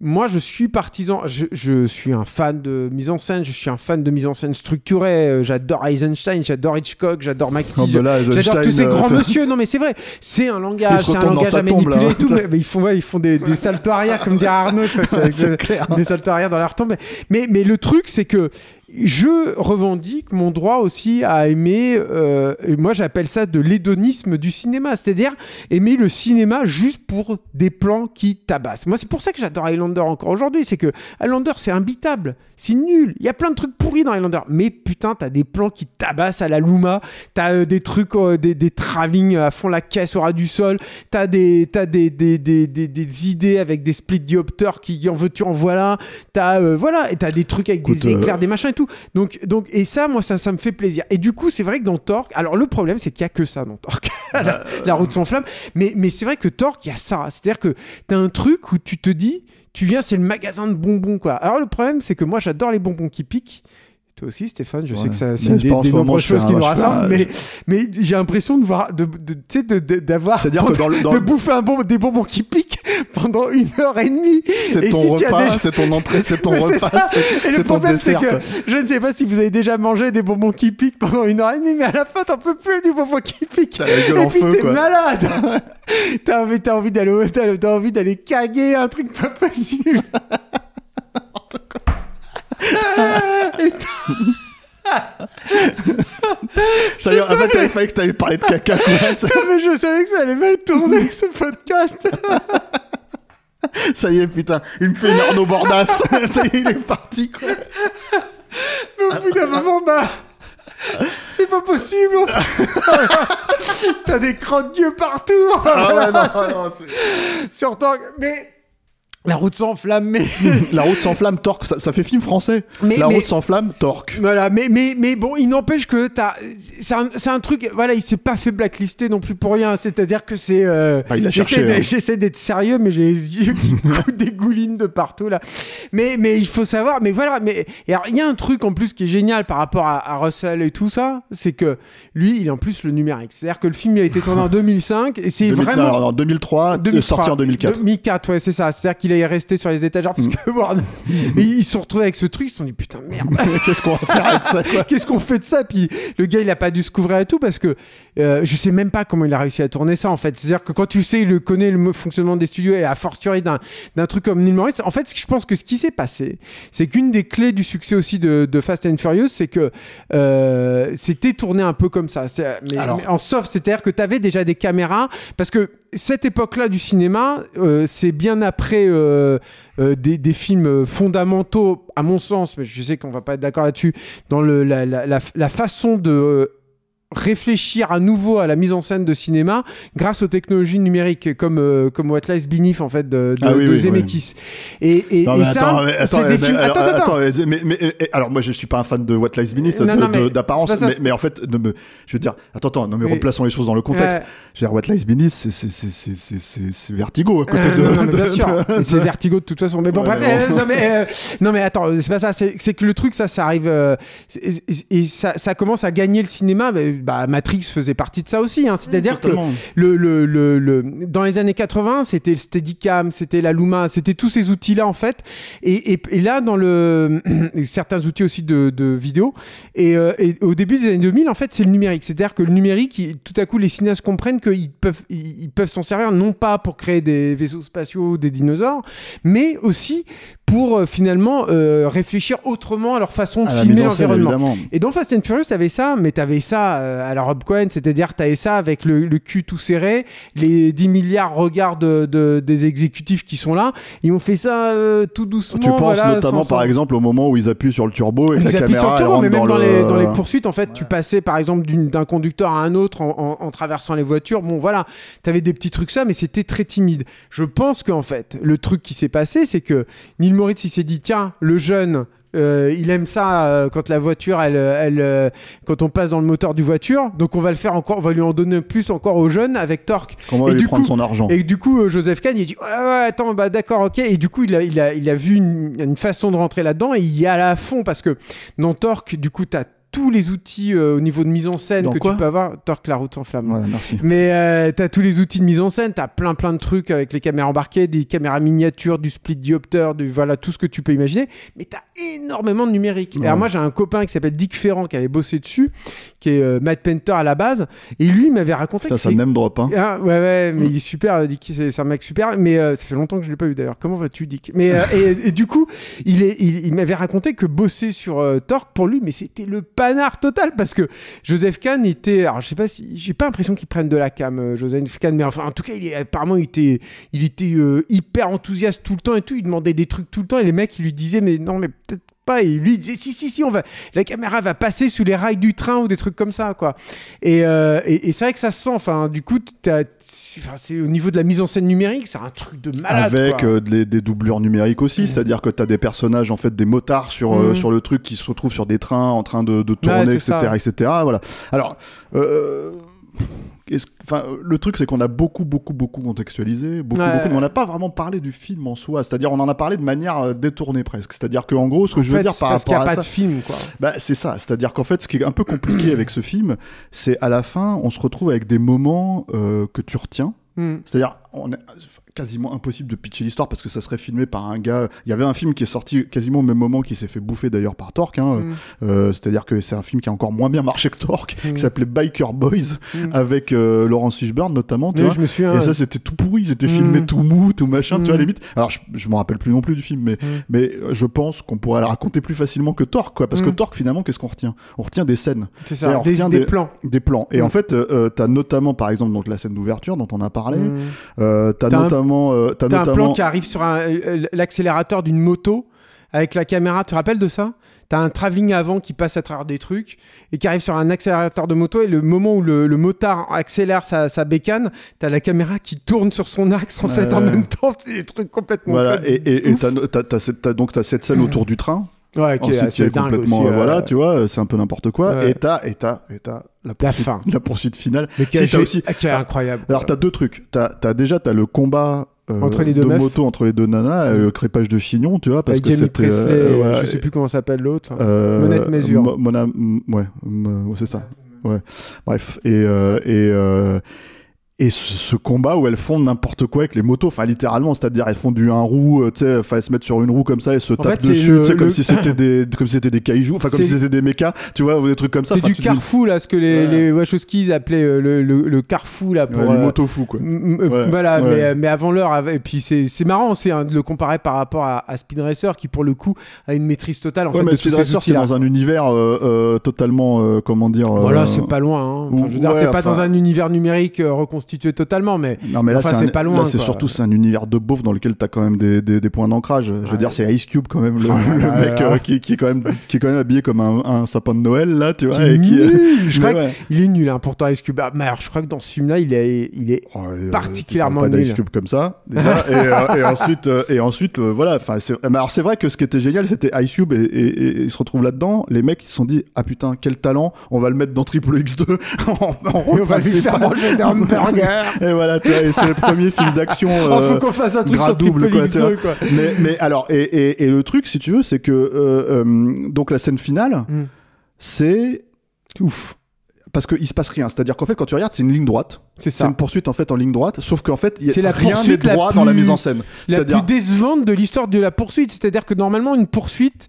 moi, je suis partisan. Je, je suis un fan de mise en scène. Je suis un fan de mise en scène structurée. euh, J'adore Eisenstein, j'adore Hitchcock, j'adore McTeague. Là, J'adore tous ces euh, grands monsieur. Non, mais c'est vrai. C'est un langage, c'est un langage à tombe, manipuler là. et tout. Mais, mais ils font, ouais, ils font des, des saltos arrière, comme dirait Arnaud. je crois avec des saltos arrière dans leur tombe. Mais, mais le truc, c'est que je revendique mon droit aussi à aimer, euh, et moi j'appelle ça de l'hédonisme du cinéma, c'est-à-dire aimer le cinéma juste pour des plans qui tabassent. Moi c'est pour ça que j'adore Highlander encore aujourd'hui, c'est que Highlander c'est imbitable, c'est nul, il y a plein de trucs pourris dans Highlander, mais putain t'as des plans qui tabassent à la Luma, t'as euh, des trucs, euh, des, des travelling à fond la caisse au ras du sol, t'as des, des, des, des, des, des idées avec des split diopters qui en veux tu en voilà, t'as voilà, et t'as des trucs avec Écoute, des éclairs, des machins tout. Donc, donc, et ça, moi, ça, ça me fait plaisir. Et du coup, c'est vrai que dans Torque, alors le problème, c'est qu'il y a que ça dans Torque, [laughs] la, la route sans flamme. Mais, mais c'est vrai que Torque, il y a ça. C'est-à-dire que t'as un truc où tu te dis, tu viens, c'est le magasin de bonbons, quoi. Alors le problème, c'est que moi, j'adore les bonbons qui piquent. Toi aussi, Stéphane, je sais que ça, c'est Mais une je des, des nombreuses choses qui nous rassemblent, un- mais, mais j'ai l'impression de voir, de, sais, de- de- d'avoir, C'est-à-dire que dans le- dans de bouffer un bon, des bonbons qui piquent pendant une heure et demie. C'est Et ton si repas, déjà- c'est ton entrée, c'est ton [laughs] Mais c'est repas. ça. c'est- Et le problème, c'est que quoi. je ne sais pas si vous avez déjà mangé des bonbons qui piquent pendant une heure et demie, mais à la fin, t'en peux plus du bonbon qui pique. T'as la gueule et en puis feu, t'es quoi. malade. [laughs] t'as envie, t'as envie d'aller, t'as envie d'aller caguer, un truc pas possible. [laughs] Y est, [laughs] en fait, t'avais failli que t'avais parlé de caca, [laughs] quoi. Non, mais je savais que ça allait mal tourner ce podcast. [laughs] Ça y est, putain, il me fait une Arnaud Bordas. Ça y est, il est parti, quoi. Mais au bout d'un moment, bah. C'est pas possible. T'as des crottes d'yeux partout. Ah voilà, ouais, non, c'est- non, c'est- Sur Torque, mais. La route sans flamme, mais. [laughs] La route sans flamme, torque, ça, ça fait film français. Mais- La mais- route sans flamme, torque. Voilà, mais, mais, mais bon, il n'empêche que t'as. C'est un, c'est un truc. Voilà, il s'est pas fait blacklister non plus pour rien. C'est-à-dire que c'est. euh, Ah, il a j'essaie cherché, d'être- hein. J'essaie d'être sérieux, mais j'ai les yeux qui [laughs] coulent des goulines de partout là. Mais, mais il faut savoir. Mais voilà, mais. Et alors, il y a un truc en plus qui est génial par rapport à, à Russell et tout ça. C'est que lui, il est en plus le numérique. C'est-à-dire que le film il a été tourné en [laughs] 2005 et c'est 2000 vraiment. non, non, 2003, 2003, sorti en 2004. 2004, ouais, c'est ça. C'est-à-dire qu'il est resté sur les étagères parce que [laughs] Warner- Mais ils se sont retrouvés avec ce truc, ils se sont dit putain merde. [laughs] Qu'est-ce qu'on va faire avec ça, [laughs] Qu'est-ce qu'on fait de ça? Puis le gars, il a pas dû se couvrir et tout parce que euh, je sais même pas comment il a réussi à tourner ça en fait. C'est-à-dire que quand tu sais, il connaît le fonctionnement des studios et à fortiori d'un d'un truc comme Neil Moritz, en fait, je pense que ce qui s'est passé, c'est qu'une des clés du succès aussi de, de Fast and Furious, c'est que euh, c'était tourné un peu comme ça. C'est- Mais, Alors- mais en soft, c'est-à-dire que tu avais déjà des caméras parce que cette époque-là du cinéma, euh, c'est bien après euh, euh, des, des films fondamentaux, à mon sens, mais je sais qu'on va pas être d'accord là-dessus, dans le, la, la, la, la façon de euh, réfléchir à nouveau à la mise en scène de cinéma grâce aux technologies numériques comme euh, comme What Lies Beneath en fait de, de, Ah oui, de oui, Zemeckis et, et, Non, et ça attends, mais attends, c'est des films alors, attends attends, attends, mais, mais- alors moi je suis pas un fan de What Lies Beneath d'apparence, mais, en fait, ne me, je veux dire, attends, attends, non mais replaçons les choses dans le contexte. Ouais. Je veux dire, What Lies Beneath, c'est- c'est- c'est c'est- c'est- c'est- c'est Vertigo à côté Euh, de. non, non, de- [laughs] c'est Vertigo de toute façon. Mais bon, Ouais, bref. euh, non, mais, euh, non, mais attends, c'est pas ça. C'est que le truc, ça, ça arrive. euh, et et ça, ça commence à gagner le cinéma. Mais, bah, Matrix faisait partie de ça aussi. hein. C'est-à-dire que Totalement. le, le, le, le- dans les années 80, c'était le Steadicam, c'était la Luma, c'était tous ces outils-là en fait. Et, et, et là, dans le [clears throat] certains outils aussi de, de vidéo. Et, euh, et au début des années 2000, en fait, c'est le numérique. C'est-à-dire que le numérique, il- tout à coup, les cinéastes comprennent qu'ils peuvent, ils, ils peuvent s'en servir non pas pour créer des vaisseaux spatiaux, des dinosaures, mais aussi pour euh, finalement euh, réfléchir autrement à leur façon de À filmer l'environnement. Et dans Fast and Furious, t'avais ça, mais t'avais ça euh, à la Rob Cohen, c'est-à-dire t'avais ça avec le, le cul tout serré, les 10 milliards regards de, de- des exécutifs qui sont là. Ils ont fait ça tout doucement. Tu penses voilà, notamment sans- par exemple au moment où ils appuient sur le turbo et ils la appuient sur caméra le elle turbo, mais même dans, le- les, dans les poursuites, en fait, tu passais par exemple d'un conducteur à un autre en, en- en traversant les voitures. Bon, voilà, t'avais des petits trucs ça, mais c'était très timide. Je pense qu'en fait, le truc qui s'est passé, c'est que Neil Moritz, il s'est dit, tiens, le jeune. euh, il aime ça euh, quand la voiture, elle, elle, euh, quand on passe dans le moteur du voiture. Donc on va le faire encore, on va lui en donner plus encore aux jeunes avec Torque. Comment Et lui du prendre coup- son argent Et du coup, Joseph Kahn, il dit ouais, ouais, attends, bah d'accord, ok. Et du coup, il a, il a, il a vu une, une façon de rentrer là-dedans et il y a à fond parce que dans Torque, du coup, t'as tous les outils euh, au niveau de mise en scène Dans que tu peux avoir. Torque la route sans flamme. Voilà, merci. Mais euh, t'as tous les outils de mise en scène, t'as plein plein de trucs avec les caméras embarquées, des caméras miniatures, du split diopter, du voilà tout ce que tu peux imaginer. Mais t'as énormément de numérique. Ouais. Alors moi j'ai un copain qui s'appelle Dick Ferrand qui avait bossé dessus, qui est euh, Matt Painter à la base, et lui il m'avait raconté ça c'est- name drop, hein. ah, ouais, ouais, mais il est super, euh, Dick. C'est un mec super. Mais euh, ça fait longtemps que je l'ai pas eu d'ailleurs. Comment vas-tu, Dick? Mais et, et du coup, il, est, il, il m'avait raconté que bosser sur Torque pour lui, mais c'était le panard total parce que Joseph Kahn était. Alors, je sais pas si. J'ai pas l'impression qu'il prenne de la cam, euh, Joseph Kahn, mais enfin, en tout cas, il est, apparemment, il était, il était euh, hyper enthousiaste tout le temps et tout. Il demandait des trucs tout le temps et les mecs, ils lui disaient, mais non, mais peut-être pas. Et lui il disait, si, si, si, on va, la caméra va passer sous les rails du train ou des trucs comme ça, quoi. Et, euh, et, et c'est vrai que ça se sent. Enfin, du coup, c'est au niveau de la mise en scène numérique, c'est un truc de malade. Avec quoi. euh, des, des doublures numériques aussi, c'est-à-dire que tu as des personnages, en fait, des motards sur, euh, Mhm. sur le truc qui se retrouvent sur des trains en train de, de tourner, etc., etc. Voilà. Alors, euh, enfin, le truc, c'est qu'on a beaucoup, beaucoup, beaucoup contextualisé, beaucoup, Ouais. beaucoup, mais on n'a pas vraiment parlé du film en soi. C'est-à-dire, on en a parlé de manière euh, détournée presque. C'est-à-dire qu'en gros, ce que En je veux fait, dire c'est par parce qu'il rapport n'y a à pas ça, de film, quoi. bah, c'est ça. C'est-à-dire qu'en fait, ce qui est un peu compliqué avec ce film, c'est à la fin, on se retrouve avec des moments euh, que tu retiens. Hmm. C'est-à-dire, on quasiment impossible de pitcher l'histoire parce que ça serait filmé par un gars. Il y avait un film qui est sorti quasiment au même moment qui s'est fait bouffer d'ailleurs par Torque. hein. Mm. Euh, C'est-à-dire que c'est un film qui a encore moins bien marché que Torque, Mm. qui s'appelait Biker Boys, Mm. avec euh, Laurence Fishburne notamment. Tu Oui, vois. je me souviens. Et ça, c'était tout pourri, c'était filmé tout mou, tout machin, tu vois, limite. Alors, je, je me rappelle plus non plus du film, mais, mais euh, je pense qu'on pourrait le raconter plus facilement que Torque, quoi. Parce que. Torque, finalement, qu'est-ce qu'on retient? On retient des scènes, c'est ça. on Des, retient des des- plans. des plans. Et en fait, euh, t'as notamment, par exemple, donc la scène d'ouverture dont on a parlé. T'as un- notamment, euh, t'as un plan qui arrive sur un- euh, l'accélérateur d'une moto avec la caméra. Tu te rappelles de ça? T'as un travelling avant qui passe à travers des trucs et qui arrive sur un accélérateur de moto et le moment où le, le motard accélère sa, sa bécane, t'as la caméra qui tourne sur son axe en fait en même temps. C'est des trucs complètement. Voilà, et et- et ouf. t'as t'as- t'as cette- t'as- donc t'as cette scène [clears throat] autour du train, Ouais, qui est ensuite est complètement, aussi, euh, voilà, tu vois, c'est un peu n'importe quoi, et t'as et t'as et t'as la fin. la poursuite finale. Mais qui, Si, est, t'as aussi- qui est incroyable. Alors t'as deux trucs, t'as as déjà t'as le combat euh, Entre les deux de meufs. moto entre les deux nanas, euh, le crépage de chignon, tu vois, parce avec que c'était, euh, ouais, je sais plus comment s'appelle l'autre. euh, Monette Mesure. Mo- Mona, ouais, c'est ça. Ouais. Bref, et et euh, et ce, ce combat où elles font n'importe quoi avec les motos, enfin littéralement, c'est-à-dire elles font du un roue, euh, tu sais, elles se mettent sur une roue comme ça et se En tapent fait, c'est dessus, le- tu sais, comme le- si c'était [coughs] des comme si c'était des cailloux, enfin comme C'est- si c'était des mechas, tu vois, ou des trucs comme ça. C'est du dis, carrefour là, ce que les, Ouais. les Wachowskis appelaient euh, le, le, le carrefour là pour. ouais, euh, motos fous quoi. Ouais, voilà. Mais, euh, mais avant l'heure, et puis c'est c'est marrant aussi hein, de le comparer par rapport à, à Speed Racer qui pour le coup a une maîtrise totale en ouais, fait mais de Speed Racer, c'est dans un univers euh, euh, totalement, euh, comment dire. euh, Voilà, c'est pas loin. hein. Enfin, je veux dire, t'es pas dans un univers numérique euh, reconstitué totalement, mais Non mais là Enfin, c'est un- pas loin, c'est surtout c'est un univers de beauf dans lequel t'as quand même des, des, des points d'ancrage. Je veux Ouais. dire c'est Ice Cube quand même le, [laughs] là mec euh, qui, qui est quand même qui est quand même habillé comme un, un sapin de Noël là tu vois qui est et qui nul. Je crois ouais. qu'il est nul hein, pourtant Ice Cube. Ah, mais alors, je crois que dans ce film-là, il est, il est Oh, euh, particulièrement tu pas nul. d'Ice Cube comme ça déjà, [laughs] et, euh, et ensuite et ensuite voilà enfin c'est mais alors c'est vrai que ce qui était génial c'était Ice Cube et, ils se retrouvent là-dedans les mecs ils se sont dit ah putain quel talent on va le mettre dans Triple X2 [laughs] on, on Et on va lui faire manger des et voilà tu vois, et c'est le [laughs] premier film d'action Oh, euh, faut qu'on fasse un truc sur double, quoi, X2 tu vois. quoi. mais, mais alors, et, et, et le truc, si tu veux, c'est que euh, euh, donc la scène finale, Mm. c'est ouf. Parce qu'il se passe rien. C'est-à-dire qu'en fait, quand tu regardes, c'est une ligne droite. C'est C'est ça. une poursuite en fait en ligne droite. Sauf qu'en fait, il y a C'est la rien n'est droit dans la plus- mise en scène. la plus décevante de l'histoire de la poursuite. C'est-à-dire que normalement, une poursuite,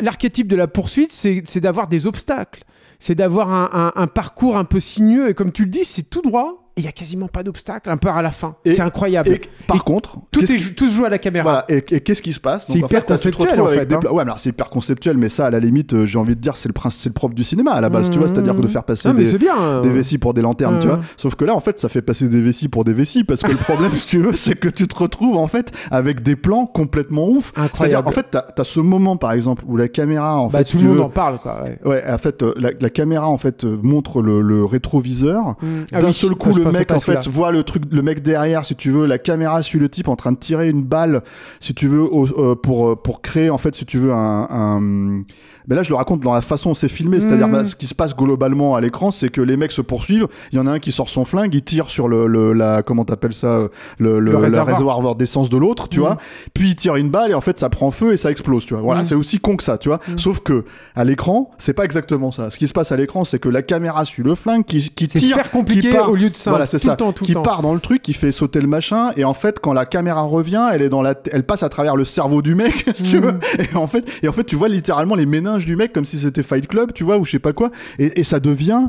l'archétype de la poursuite, c'est c'est d'avoir des obstacles. C'est d'avoir un, un- un parcours un peu sinueux. Et comme tu le dis, c'est tout droit. Il y a quasiment pas d'obstacle, un peu à la fin. C'est incroyable. et par Et contre, tout, qu'est-ce est, qui- jou- tout se joue à la caméra. Voilà, et, et qu'est-ce qui se passe C'est hyper fait, conceptuel, en fait, des hein. Ouais, alors c'est hyper conceptuel, mais ça, à la limite, euh, j'ai envie de dire, c'est le, c'est le propre du cinéma à la base, tu vois, c'est-à-dire que de faire passer Non, des, bien. hein. des vessies pour des lanternes, tu Ouais. vois. Sauf que là, en fait, ça fait passer des vessies pour des vessies parce que le problème, [laughs] si tu veux, c'est que tu te retrouves en fait avec des plans complètement ouf. C'est-à-dire, Incroyable. en fait, t'as as ce moment, par exemple, où la caméra, en Bah, fait, tout le monde en parle, quoi. ouais. En fait, euh, la, caméra en fait euh, montre le, rétroviseur. Mm. D'un seul coup, pensais mec en fait voit le truc, le mec derrière, si tu veux, la caméra suit le type en train de tirer une balle, si tu veux, au- euh, pour euh, pour créer en fait, si tu veux, un. un- Mais là, je le raconte dans la façon dont c'est filmé, c'est-à-dire Mhm. bah, ce qui se passe globalement à l'écran, c'est que les mecs se poursuivent. Il y en a un qui sort son flingue, il tire sur le, le la comment t'appelles ça, euh, le, le, réservoir. d'essence de l'autre, tu Mhm. vois. Puis il tire une balle et en fait ça prend feu et ça explose, tu vois. Voilà, Mhm. c'est aussi con que ça, tu vois. Sauf que à l'écran, c'est pas exactement ça. Ce qui se passe à l'écran, c'est que la caméra suit le flingue qui, qui tire faire compliqué qui part- au lieu de simple. voilà, c'est ça. le temps, tout qui le temps. part dans le truc, qui fait sauter le machin, et en fait, quand la caméra revient, elle est dans la, elle passe à travers le cerveau du mec, [laughs] si tu veux. Et en fait, et en fait, tu vois littéralement les méninges du mec comme si c'était Fight Club, tu vois, ou je sais pas quoi. Et, ça devient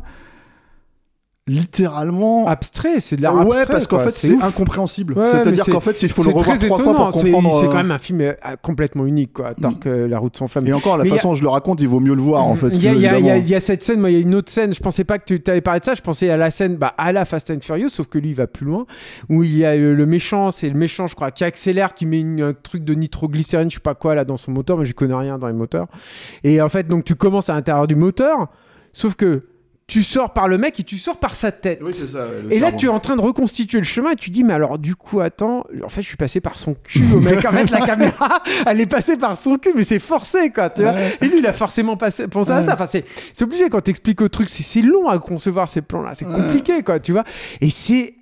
littéralement. Abstrait, c'est de l'art ouais, abstrait. parce qu'en fait, c'est incompréhensible. Ouais, C'est-à-dire qu'en fait, il faut le C'est revoir très trois fois pour comprendre. c'est euh, quand même un film euh, complètement unique, quoi. Torque, euh, La route sans flamme. Et encore, la Mais a- façon dont je le raconte, il vaut mieux le voir, en fait. Il y, a, y a- y a- y a cette scène, moi il y a une autre scène, je pensais pas que tu allais parler de ça, je pensais à la scène bah, à la Fast and Furious, sauf que lui il va plus loin, où il y a le, le méchant, c'est le méchant je crois, qui accélère, qui met une- un truc de nitroglycérine, je sais pas quoi là dans son moteur, mais je connais rien dans les moteurs. Et en fait donc tu commences à l'intérieur du moteur, sauf que tu sors par le mec et tu sors par sa tête. Oui, ça. Et là, tu es en train de reconstituer le chemin et tu dis, mais alors, du coup, attends, en fait, je suis passé par son cul au mec. En fait, la [laughs] caméra, elle est passée par son cul, mais c'est forcé, quoi, tu vois. Et lui, il a forcément passé, pensé à ça. Enfin, c'est, obligé quand t'expliques au truc. C'est, long à concevoir ces plans-là. C'est compliqué, quoi, tu vois. Et c'est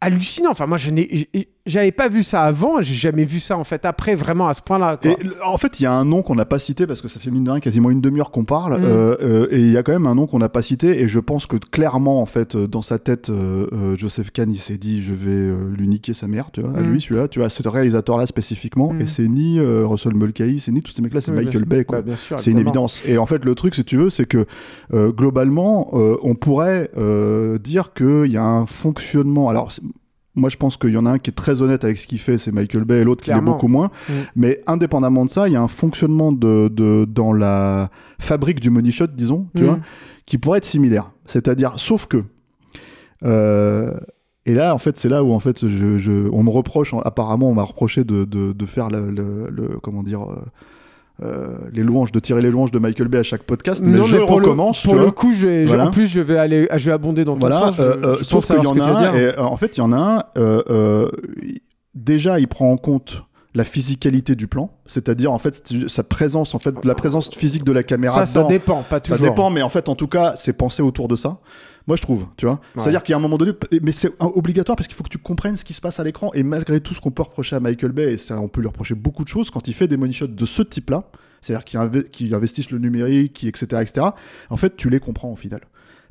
hallucinant. Enfin, moi, je n'ai, j'avais pas vu ça avant. J'ai jamais vu ça, en fait, après, vraiment à ce point-là, en fait, il y a un nom qu'on n'a pas cité parce que ça fait mine de rien quasiment une demi-heure qu'on parle. Mm. euh, euh, et il y a quand même un nom qu'on n'a pas cité. Et je pense que clairement, en fait, euh, dans sa tête, euh, Joseph Kahn, il s'est dit, je vais lui niquer sa mère, tu vois, à Mm. lui, celui-là, tu vois, ce réalisateur-là spécifiquement. Mm. Et c'est ni Russell Mulcahy, c'est ni tous ces mecs-là, c'est Oui, Michael. Bay, quoi. Bah, C'est une évidence. Et en fait, le truc, si tu veux, c'est que globalement, on pourrait dire qu'il y a un fonctionnement. Alors, moi, je pense qu'il y en a un qui est très honnête avec ce qu'il fait, c'est Michael Bay, et l'autre qui l'est beaucoup moins. Mm. Mais indépendamment de ça, il y a un fonctionnement de, de- dans la fabrique du money shot, disons, tu Mm. vois, qui pourrait être similaire. C'est-à-dire, sauf que. euh, et là, en fait, c'est là où en fait, je, je- on me reproche, apparemment, on m'a reproché de, de, de faire le, le- le- comment dire, euh, euh, les louanges, de tirer les louanges de Michael Bay à chaque podcast. Mais Non, je pour le- recommence. pour le coup, je vais, je- en plus, je vais aller, je vais abonder dans ton Voilà, sens. Je, euh, euh, je sauf pense savoir qu'il y en a un, et, euh, en fait, il y en a un, euh, déjà, il prend en compte la physicalité du plan, c'est-à-dire en fait sa présence, en fait la présence physique de la caméra ça, ça dépend, pas ça toujours. dépend, mais en fait, en tout cas, c'est pensé autour de ça. Moi, je trouve, tu vois. Ouais. C'est-à-dire qu'il y a un moment donné, mais c'est obligatoire parce qu'il faut que tu comprennes ce qui se passe à l'écran. Et malgré tout ce qu'on peut reprocher à Michael Bay, et ça, on peut lui reprocher beaucoup de choses, quand il fait des money shots de ce type-là, c'est-à-dire qu'il inve- qu'il investisse le numérique, qui, etc., etc., en fait, tu les comprends au final.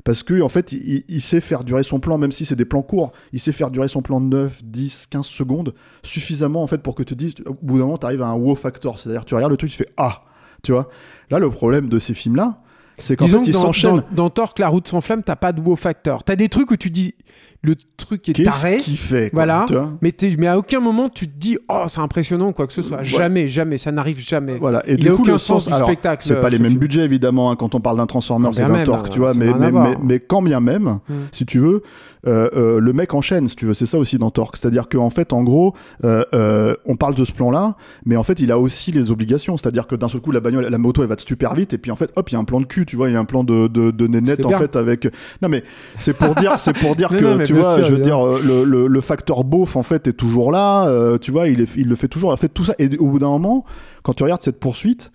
Parce que en fait, il, il sait faire durer son plan, même si c'est des plans courts, il sait faire durer son plan de 9, 10, 15 secondes, suffisamment en fait pour que tu te dises, au bout d'un moment, tu arrives à un wow factor. C'est-à-dire, tu regardes le truc, tu fais Ah Tu vois Là, le problème de ces films-là, c'est qu'en fait, ils dans, s'enchaînent. dans, dans Torque, la route sans flamme, t'as pas de wow factor. T'as des trucs où tu dis le truc est Qu'est-ce taré, qu'il fait quoi, voilà. mais, à aucun moment tu te dis oh c'est impressionnant ou quoi que ce soit. Ouais. Jamais, jamais, ça n'arrive jamais. Voilà. Et Il du a coup, aucun le sens du alors, spectacle. c'est pas les mêmes film. budgets évidemment hein, quand on parle d'un Transformers et d'un Torque, tu vois, mais, mais, mais, mais quand bien même, Mm. si tu veux, euh, euh, le mec enchaîne, si tu veux, c'est ça aussi dans Torque. C'est-à-dire qu'en fait, en gros, euh, on parle de ce plan-là, mais en fait, il a aussi les obligations. C'est-à-dire que d'un seul coup, la bagnole, la moto, elle va super vite, et puis en fait, hop, il y a un plan de cul, tu vois, il y a un plan de, de, de nénette en fait avec. Non mais c'est pour dire, c'est pour dire [laughs] que non, tu vois, sûr, je veux dire, euh, le, le, le facteur beauf en fait est toujours là. euh, tu vois, il, est, il le fait toujours. En fait, tout ça. Et au bout d'un moment, quand tu regardes cette poursuite.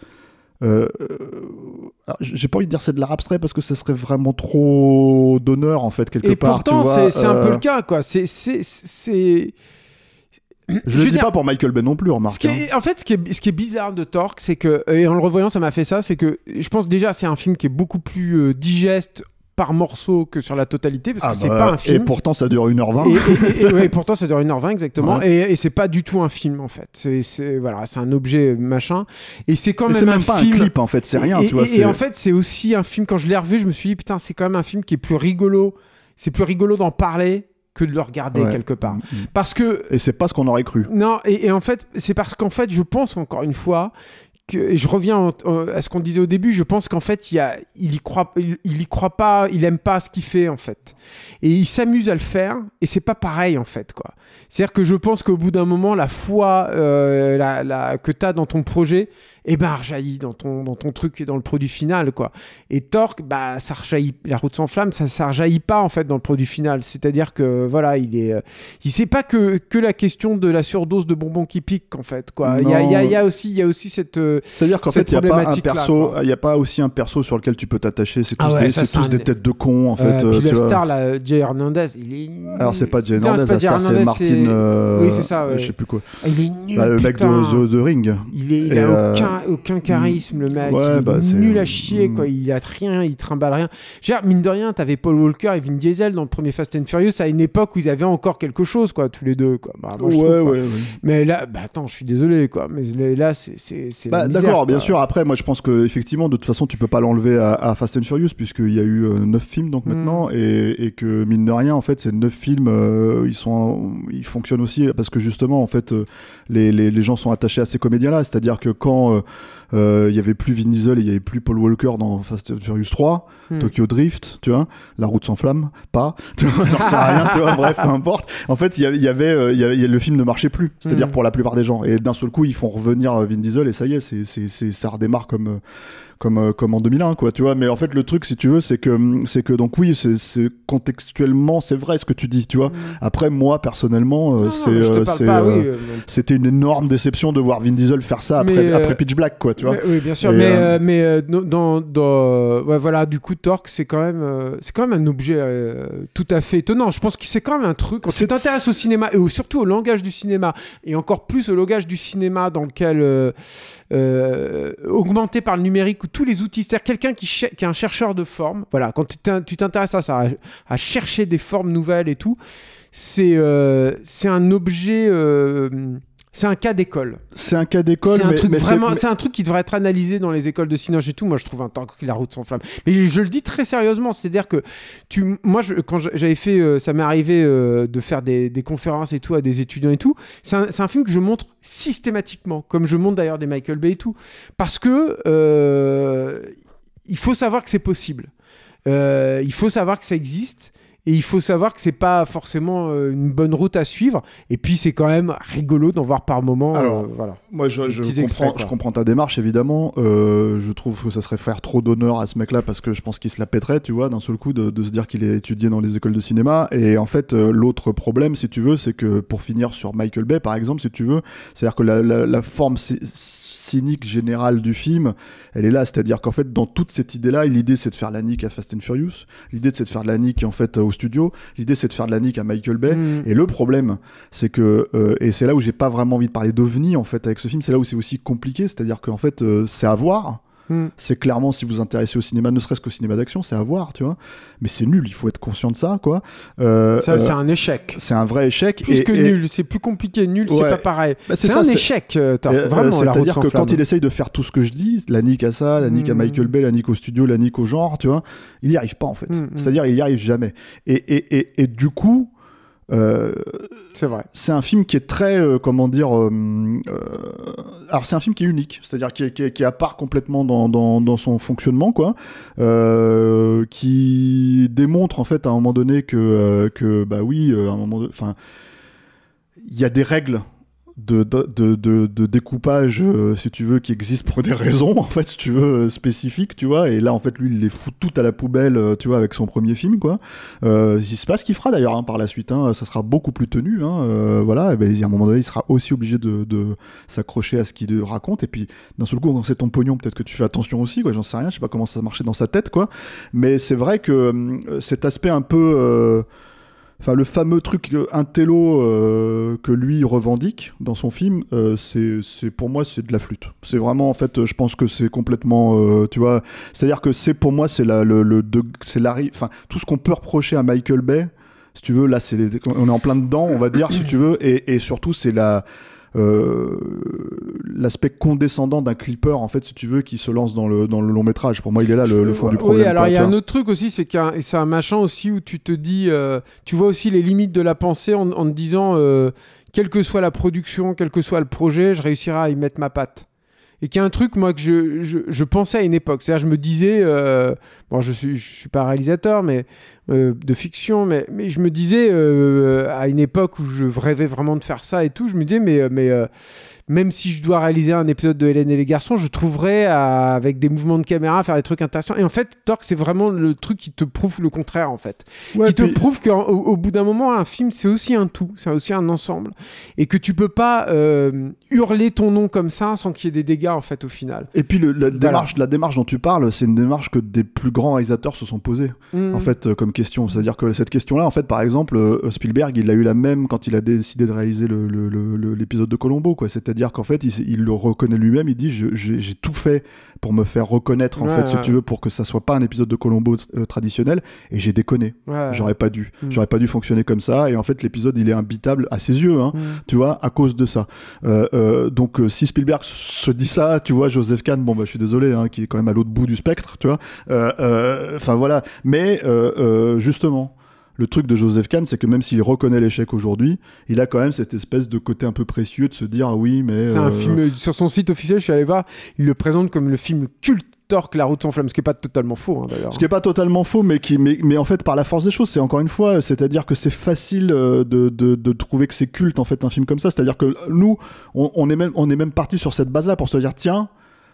Euh, euh, j'ai pas envie de dire c'est de l'art abstrait parce que ce serait vraiment trop d'honneur en fait quelque Et part. pourtant, tu vois, c'est c'est un peu euh, le cas, quoi. C'est. Je, veux dis dire- pas pour Michael Bay non plus, remarque. hein. est- en fait, ce qui, est, ce qui est bizarre de Torque, c'est que, et en le revoyant, ça m'a fait ça, c'est que je pense déjà, c'est un film qui est beaucoup plus euh, digeste par morceau que sur la totalité, parce Ah que c'est bah, pas un Et film. pourtant, ça dure 1h20. Et, et- et- et- [laughs] pourtant, ça dure 1h20 exactement. Ouais. Et, et c'est pas du tout un film en fait. C'est- voilà, c'est un objet machin. Et c'est quand même, c'est même un pas film. un clip en fait, c'est rien, et, tu vois. et- et en fait, c'est aussi un film. Quand je l'ai revu, je me suis dit putain, c'est quand même un film qui est plus rigolo. C'est plus rigolo d'en parler que de le regarder Ouais. quelque part. Mm, mm. Parce que Et c'est pas ce qu'on aurait cru. non, et, et en fait, c'est parce qu'en fait, je pense encore une fois que, et je reviens en- en- à ce qu'on disait au début, je pense qu'en fait, il, y a, il y croit, il, il y croit pas, il aime pas ce qu'il fait en fait, et il s'amuse à le faire, et c'est pas pareil en fait quoi. C'est-à-dire que je pense qu'au bout d'un moment, la foi euh, la, la- que tu as dans ton projet, eh ben, rejaillit dans ton, dans ton truc et dans le produit final, quoi. Et Torque, bah, ça rejaillit, la route sans flamme, ça, ça rejaillit pas, en fait, dans le produit final. C'est-à-dire que, voilà, il est, euh, il sait pas que, que la question de la surdose de bonbons qui piquent, en fait, quoi. Il y a, il y a- il y a aussi, il y a aussi cette, euh, C'est-à-dire qu'en fait, il n'y a pas un problématique-là, perso, quoi. il y a pas aussi un perso sur lequel tu peux t'attacher. C'est tous, Ah ouais, des, ça, c'est c'est tous un des des- têtes de cons, en fait. euh, euh, puis tu la star, là, Jay Hernandez, il est. Alors, c'est pas Jay Hernandez, la star, c'est Martin. c'est- euh, Oui, c'est ça, ouais. Je sais plus quoi. Il est nul. Bah, le mec putain. de The, Ring. Il, est, il Et, a euh, aucun, aucun charisme, le mec. ouais, il est bah, c'est- nul à chier, mm. quoi. Il a rien, il trimballe rien. Mine de rien, t'avais Paul Walker et Vin Diesel dans le premier Fast and Furious à une époque où ils avaient encore quelque chose, quoi, tous les deux, quoi. Bah, moi, je ouais, trouve, quoi. ouais, ouais. Mais là, bah, attends, je suis désolé, quoi. Mais là, c'est. c'est, c'est la Bah, D'accord, bien sûr. Après, moi, je pense que effectivement, de toute façon, tu peux pas l'enlever à, à Fast and Furious puisqu'il y a eu euh, neuf films donc Mm. maintenant et, et que mine de rien, en fait, ces neuf films, euh, ils sont, ils fonctionnent aussi parce que justement, en fait, euh, les, les, les gens sont attachés à ces comédiens-là. C'est-à-dire que quand euh, euh, il y avait plus Vin Diesel, et il y avait plus Paul Walker dans Fast and Furious 3, Mm. Tokyo Drift, tu vois, La Route sans flamme, pas, [laughs] tu vois, j'en sais rien, tu vois, bref, peu importe. En fait, il y avait, y euh, y le film ne marchait plus, c'est-à dire Mm. pour la plupart des gens. Et d'un seul coup, ils font revenir euh, Vin Diesel et ça y est, c'est- ça redémarre comme, euh, comme, euh, comme en 2001, quoi, tu vois. Mais en fait, le truc, si tu veux, c'est que, c'est que donc oui, c'est, contextuellement, c'est vrai ce que tu dis, tu vois. Mm. Après, moi, personnellement, euh, c'est, euh, oui, c'était une énorme déception de voir Vin Diesel faire ça après, euh, après Pitch Black, quoi, tu vois. Mais- oui, bien sûr, Et, mais, euh, mais dans, dans, ouais, voilà, du coup, Torque, c'est quand même, c'est quand même un objet tout à fait étonnant. Je pense que c'est quand même un truc. Quand tu t'intéresses au cinéma et surtout au langage du cinéma et encore plus au langage du cinéma dans lequel euh, euh, augmenté par le numérique tous les outils, c'est-à-dire quelqu'un qui, qui est un chercheur de formes. Voilà, quand tu t'in- tu t'intéresses à ça, à, chercher des formes nouvelles et tout, c'est euh, un objet. euh, c'est un cas d'école. C'est un cas d'école, mais, truc mais vraiment, c'est un truc qui devrait être analysé dans les écoles de cinéma et tout. Moi, je trouve un temps que la route sans flamme. Mais je, je le dis très sérieusement, c'est-à-dire que tu, moi, je, quand j'avais fait, euh, ça m'est arrivé euh, de faire des, des conférences et tout à des étudiants et tout. C'est un, film que je montre systématiquement, comme je montre d'ailleurs des Michael Bay et tout, parce que euh, il faut savoir que c'est possible. Il faut savoir que ça existe. Et il faut savoir que c'est pas forcément euh, une bonne route à suivre. Et puis c'est quand même rigolo d'en voir par moment. Alors, euh, voilà. Moi, je, comprends, extraits, je comprends ta démarche, évidemment. Euh, je trouve que ça serait faire trop d'honneur à ce mec-là parce que je pense qu'il se la pèterait, tu vois, d'un seul coup, de, de se dire qu'il est étudié dans les écoles de cinéma. Et en fait, euh, l'autre problème, si tu veux, c'est que pour finir sur Michael Bay, par exemple, si tu veux, c'est-à-dire que la, la- la forme c- cynique générale du film, elle est là. C'est-à-dire qu'en fait, dans toute cette idée-là, l'idée, c'est de faire la nique à Fast and Furious. L'idée, c'est de faire de la nique, en fait, au studio. L'idée, c'est de faire de la nique à Michael Bay. Mm. Et le problème, c'est que, euh, et c'est là où j'ai pas vraiment envie de parler d'OVNI en fait avec ce film, c'est là où c'est aussi compliqué, c'est-à-dire qu'en fait, euh, c'est à voir. Mm. C'est clairement, si vous vous intéressez au cinéma, ne serait-ce qu'au cinéma d'action, c'est à voir, tu vois. Mais c'est nul, il faut être conscient de ça, quoi. Euh, Ça, euh, c'est un échec. c'est un vrai échec. Plus et- que et- nul, c'est plus compliqué. Nul, c'est pas pareil. Bah, c'est un c'est- échec, euh, vraiment. C'est-à-dire que quand il essaye de faire tout ce que je dis, la nique à ça, la nique à Mm. Michael Bay, la nique au studio, la nique au genre, tu vois, il y arrive pas en fait. Mm, mm. C'est-à-dire, il y arrive jamais. Et, et, et, et du coup, euh, C'est vrai. c'est un film qui est très, euh, comment dire, euh, alors c'est un film qui est unique, c'est-à-dire qui est, qui est- qui est à part complètement dans, dans, dans son fonctionnement, quoi, qui démontre en fait à un moment donné que, que bah oui, à un moment, enfin, il y a des règles. De, de, de, découpage, euh, si tu veux, qui existent pour des [laughs] raisons, en fait, si tu veux, euh, spécifiques, tu vois. Et là, en fait, lui, il les fout tout à la poubelle, euh, tu vois, avec son premier film, quoi. Euh, c'est pas ce qu'il fera d'ailleurs hein, par la suite. Hein, ça sera beaucoup plus tenu. Hein, voilà. Et ben, il y a un moment donné, il sera aussi obligé de, s'accrocher à ce qu'il raconte. Et puis, d'un seul coup, quand c'est ton pognon, peut-être que tu fais attention aussi. Quoi. J'en sais rien. Je sais pas comment ça marchait dans sa tête, quoi. Mais c'est vrai que cet aspect un peu Enfin, le fameux truc euh, intello euh, que lui revendique dans son film, euh, c'est, pour moi c'est de la flûte. C'est vraiment en fait, je pense que c'est complètement, euh, tu vois, c'est-à-dire que c'est pour moi c'est la, le, le c'est enfin tout ce qu'on peut reprocher à Michael Bay, si tu veux, là c'est, on est en plein dedans, on va dire si tu veux, et, et surtout c'est la euh, l'aspect condescendant d'un clipper en fait si tu veux qui se lance dans le dans le long métrage pour moi il est là le, le fond du problème Oui, alors il y a un autre truc aussi, c'est qu'un c'est un machin aussi où tu te dis, euh, tu vois aussi les limites de la pensée en, en te disant, euh, quelle que soit la production, quel que soit le projet, je réussirai à y mettre ma patte. et qui est un truc moi que je, je, je pensais à une époque. C'est-à-dire je me disais, euh, bon je suis je suis pas réalisateur mais euh, de fiction, mais, mais je me disais euh, à une époque où je rêvais vraiment de faire ça et tout, je me disais mais mais euh, même si je dois réaliser un épisode de Hélène et les garçons, je trouverais à- avec des mouvements de caméra faire des trucs intéressants. Et en fait, Torque c'est vraiment le truc qui te prouve le contraire en fait Ouais, qui te prouve qu'au au bout d'un moment, un film, c'est aussi un tout, c'est aussi un ensemble. Et que tu peux pas hurler ton nom comme ça sans qu'il y ait des dégâts, en fait, au final. Et puis le- la, démarche, la démarche dont tu parles, c'est une démarche que des plus grands réalisateurs se sont posés, Mm. en fait, comme question. C'est-à-dire que cette question-là, en fait, par exemple, euh, Spielberg, il a eu la même quand il a décidé de réaliser le- le- le- le- l'épisode de Colombo. C'est-à-dire qu'en fait, il, le reconnaît lui-même, il dit j'ai tout fait pour me faire reconnaître, en Ouais, fait, si tu veux, pour que ça soit pas un épisode de Colombo euh, traditionnel, et j'ai déconné. Ouais. J'aurais pas dû. Mm. J'aurais pas dû fonctionner comme ça, et en fait, l'épisode, il est imbitable à ses yeux, hein Mm. tu vois, à cause de ça. Euh, euh, donc, si Spielberg se dit ça, tu vois, Joseph Kahn, bon, bah, je suis désolé, hein, qui est quand même à l'autre bout du spectre, tu vois. Enfin, voilà. Mais, euh, euh, justement, le truc de Joseph Kahn, c'est que même s'il reconnaît l'échec aujourd'hui, il a quand même cette espèce de côté un peu précieux de se dire, ah oui, mais. C'est un euh, film, sur son site officiel, je suis allé voir, il le présente comme le film culte Torque, La route sans flamme, ce qui est pas totalement faux, hein, d'ailleurs. Ce qui est pas totalement faux, mais qui, mais, mais en fait, par la force des choses, c'est encore une fois, c'est-à-dire que c'est facile euh, de, de, de trouver que c'est culte en fait un film comme ça. C'est-à-dire que nous, on, on est même, on est même parti sur cette base-là pour se dire, tiens,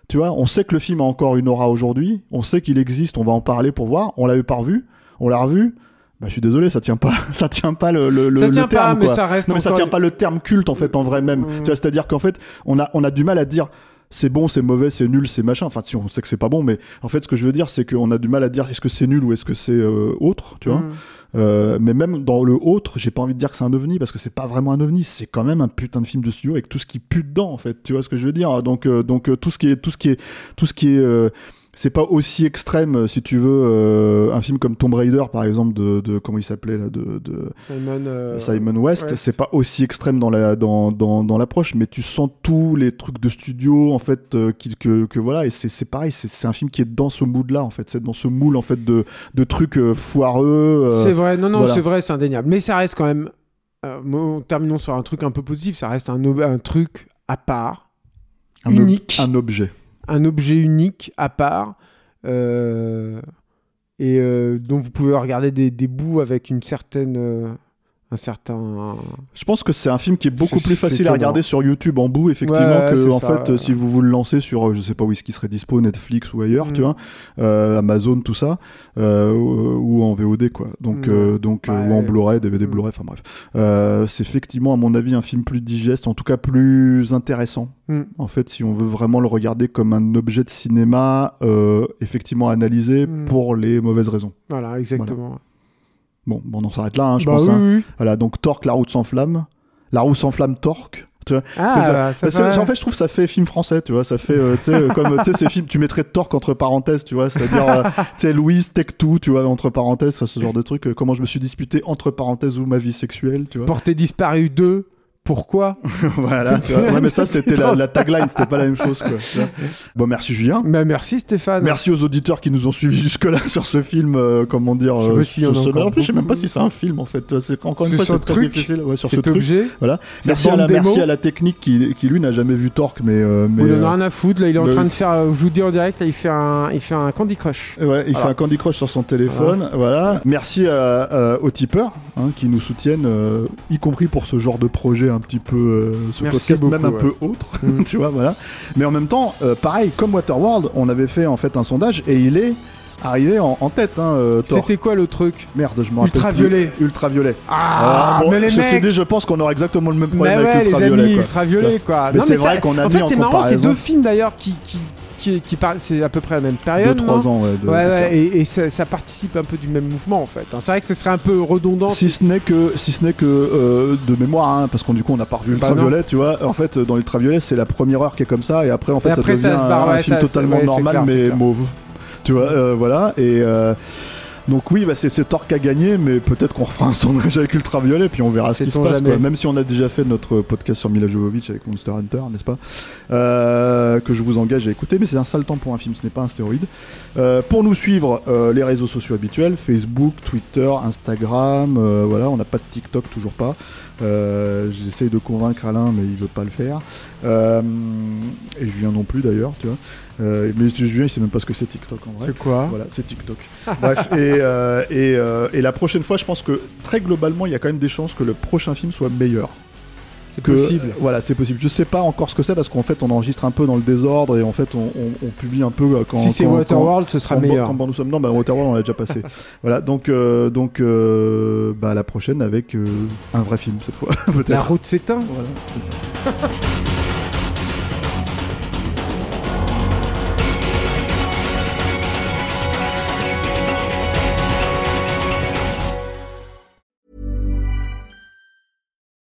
tu vois, on sait que le film a encore une aura aujourd'hui, on sait qu'il existe, on va en parler pour voir. On l'avait pas revu, on l'a revu. Bah, je suis désolé, ça tient pas, [laughs] ça tient pas le, le, ça le tient terme, pas, mais quoi. ça reste Non, mais ça tient pas le terme culte en fait en vrai même. Mm. Tu vois, c'est-à-dire qu'en fait, on a on a du mal à dire c'est bon, c'est mauvais, c'est nul, c'est machin. Enfin, si on sait que c'est pas bon, mais en fait, ce que je veux dire, c'est qu'on a du mal à dire est-ce que c'est nul ou est-ce que c'est euh, autre, tu vois. Mm. Euh, mais même dans le autre, j'ai pas envie de dire que c'est un ovni parce que c'est pas vraiment un ovni, c'est quand même un putain de film de studio avec tout ce qui pue dedans en fait. Tu vois ce que je veux dire? Donc euh, donc tout ce qui est tout ce qui est tout ce qui est c'est pas aussi extrême euh, si tu veux euh, un film comme Tomb Raider par exemple de, de comment il s'appelait là de, de Simon, euh, Simon West, West. c'est pas aussi extrême dans la dans, dans, dans l'approche, mais tu sens tous les trucs de studio en fait euh, qui, que, que voilà et c'est pareil, c'est un film qui est dans ce mood là en fait, c'est dans ce moule en fait de, de trucs foireux. C'est vrai, non, non, voilà. c'est vrai, c'est indéniable. Mais ça reste quand même. bon, terminons sur un truc un peu positif. Ça reste un, un truc à part, un ob- unique. un objet. Un objet unique à part. euh, et euh, dont vous pouvez regarder des, des bouts avec une certaine. Un certain. Je pense que c'est un film qui est beaucoup plus facile à regarder sur YouTube en bout, effectivement, Ouais, que en ça, fait, ouais. si vous vous le lancez sur, euh, je sais pas où est-ce qu'il serait dispo, Netflix ou ailleurs, Mm. tu vois, euh, Amazon, tout ça, euh, ou ou en VOD, quoi. Donc, Mm. euh, donc ou en. Blu-ray, DVD, Mm. Blu-ray, enfin bref. Euh, c'est effectivement, à mon avis, un film plus digeste, en tout cas plus intéressant. Mm. En fait, si on veut vraiment le regarder comme un objet de cinéma, euh, effectivement analysé Mm. pour les mauvaises raisons. Voilà, exactement. Bon, bon on s'arrête là, hein, je Bah pense. oui, hein. oui. Voilà, donc Torque, la route sans flamme. La route sans flamme, Torque. Tu vois Ah, bah, ça fait- en fait, je trouve que ça fait film français, tu vois. Ça fait, euh, tu sais, euh, comme tu sais, ces films, tu mettrais Torque entre parenthèses, tu vois. C'est-à-dire, euh, tu sais, Louise, Tech Two, tu vois, entre parenthèses, ce genre de truc. euh, comment je me suis disputé entre parenthèses ou ma vie sexuelle, tu vois. Portée disparue 2. Pourquoi [laughs] voilà, tu vois. Ouais, mais ça, c'était la, la tagline, c'était pas la même chose, quoi. Bon, merci Julien. bah, Merci Stéphane. Merci aux auditeurs qui nous ont suivis jusque-là [laughs] sur ce film, euh, comment dire. Je sais pas euh, sur ce- en plus, je sais même pas si c'est un film, en fait. C'est encore une fois, c'est très truc, difficile. Ouais, sur ce Cet truc. objet. Voilà. Merci à, la, démo. merci à la technique qui, qui lui n'a jamais vu Torque, mais. euh, mais il en euh, a rien à foutre. Là, il est en bah train de faire. euh, Je vous dis en direct, là, il fait un, il fait un Candy Crush. Ouais, il Voilà. fait un Candy Crush sur son téléphone. Voilà. Merci à- à- aux tipeurs hein, qui nous soutiennent, euh, y compris pour ce genre de projet un petit peu, euh, ce Merci podcast même un peu autre, [laughs] Mm. tu vois, voilà. Mais en même temps, euh, pareil, comme Waterworld, on avait fait en fait un sondage et il est arrivé en, en tête. Hein, euh, Thor. C'était quoi le truc? Merde, je me rappelle. Ultraviolet. plus. Ultraviolet. Ah, bon, mais les ceci mecs dit, je pense qu'on aura exactement le même Mais problème ouais, avec les Ultraviolet. amis, quoi. ultraviolet, quoi. Mais Non, c'est vrai qu'on a En mis fait, en c'est marrant, c'est deux films d'ailleurs qui, qui, qui, qui c'est à peu près la même période. 2-3 non ans, ouais. de- Ouais, ouais, et, et ça, ça participe un peu du même mouvement en fait. hein. C'est vrai que ce serait un peu redondant. Si ce n'est que, si ce n'est que euh, de mémoire, hein, parce qu'on du coup on n'a pas revu Bah Ultraviolet, tu vois. En fait, dans Ultraviolet, c'est la première heure qui est comme ça, et après en fait après, ça devient se barre, un, ouais, film ça- totalement normal clair, mais mauve. Tu vois, euh, voilà. Et euh, Donc oui, bah, c'est qui a gagné, mais peut-être qu'on refera un sondage avec Ultraviolet, puis on verra ce qui se passe. quoi. Même si on a déjà fait notre podcast sur Mila Jovovich avec Monster Hunter, n'est-ce pas Euh, Que je vous engage à écouter, mais c'est un sale temps pour un film, ce n'est pas un stéroïde. Euh, pour nous suivre, euh, les réseaux sociaux habituels, Facebook, Twitter, Instagram, voilà, on n'a pas de TikTok, toujours pas. J'essaye de convaincre Alain, mais il veut pas le faire. Et Julien non plus d'ailleurs, tu vois. Mais Julien, il sait même pas ce que c'est TikTok en vrai. C'est quoi? Voilà, c'est TikTok. [laughs] Bref, et, euh, et, euh, et la prochaine fois, je pense que très globalement, il y a quand même des chances que le prochain film soit meilleur. C'est possible. Voilà, c'est possible. Je sais pas encore ce que c'est parce qu'en fait, on enregistre un peu dans le désordre et en fait, on, on- on publie un peu euh, quand. si c'est Waterworld, ce sera quand- meilleur. Quand, nous sommes non, bah, Waterworld, on l'a déjà passé. [laughs] voilà, donc, euh, donc, euh, bah, la prochaine avec euh, un vrai film cette fois. [laughs] La route s'éteint. Voilà. [laughs]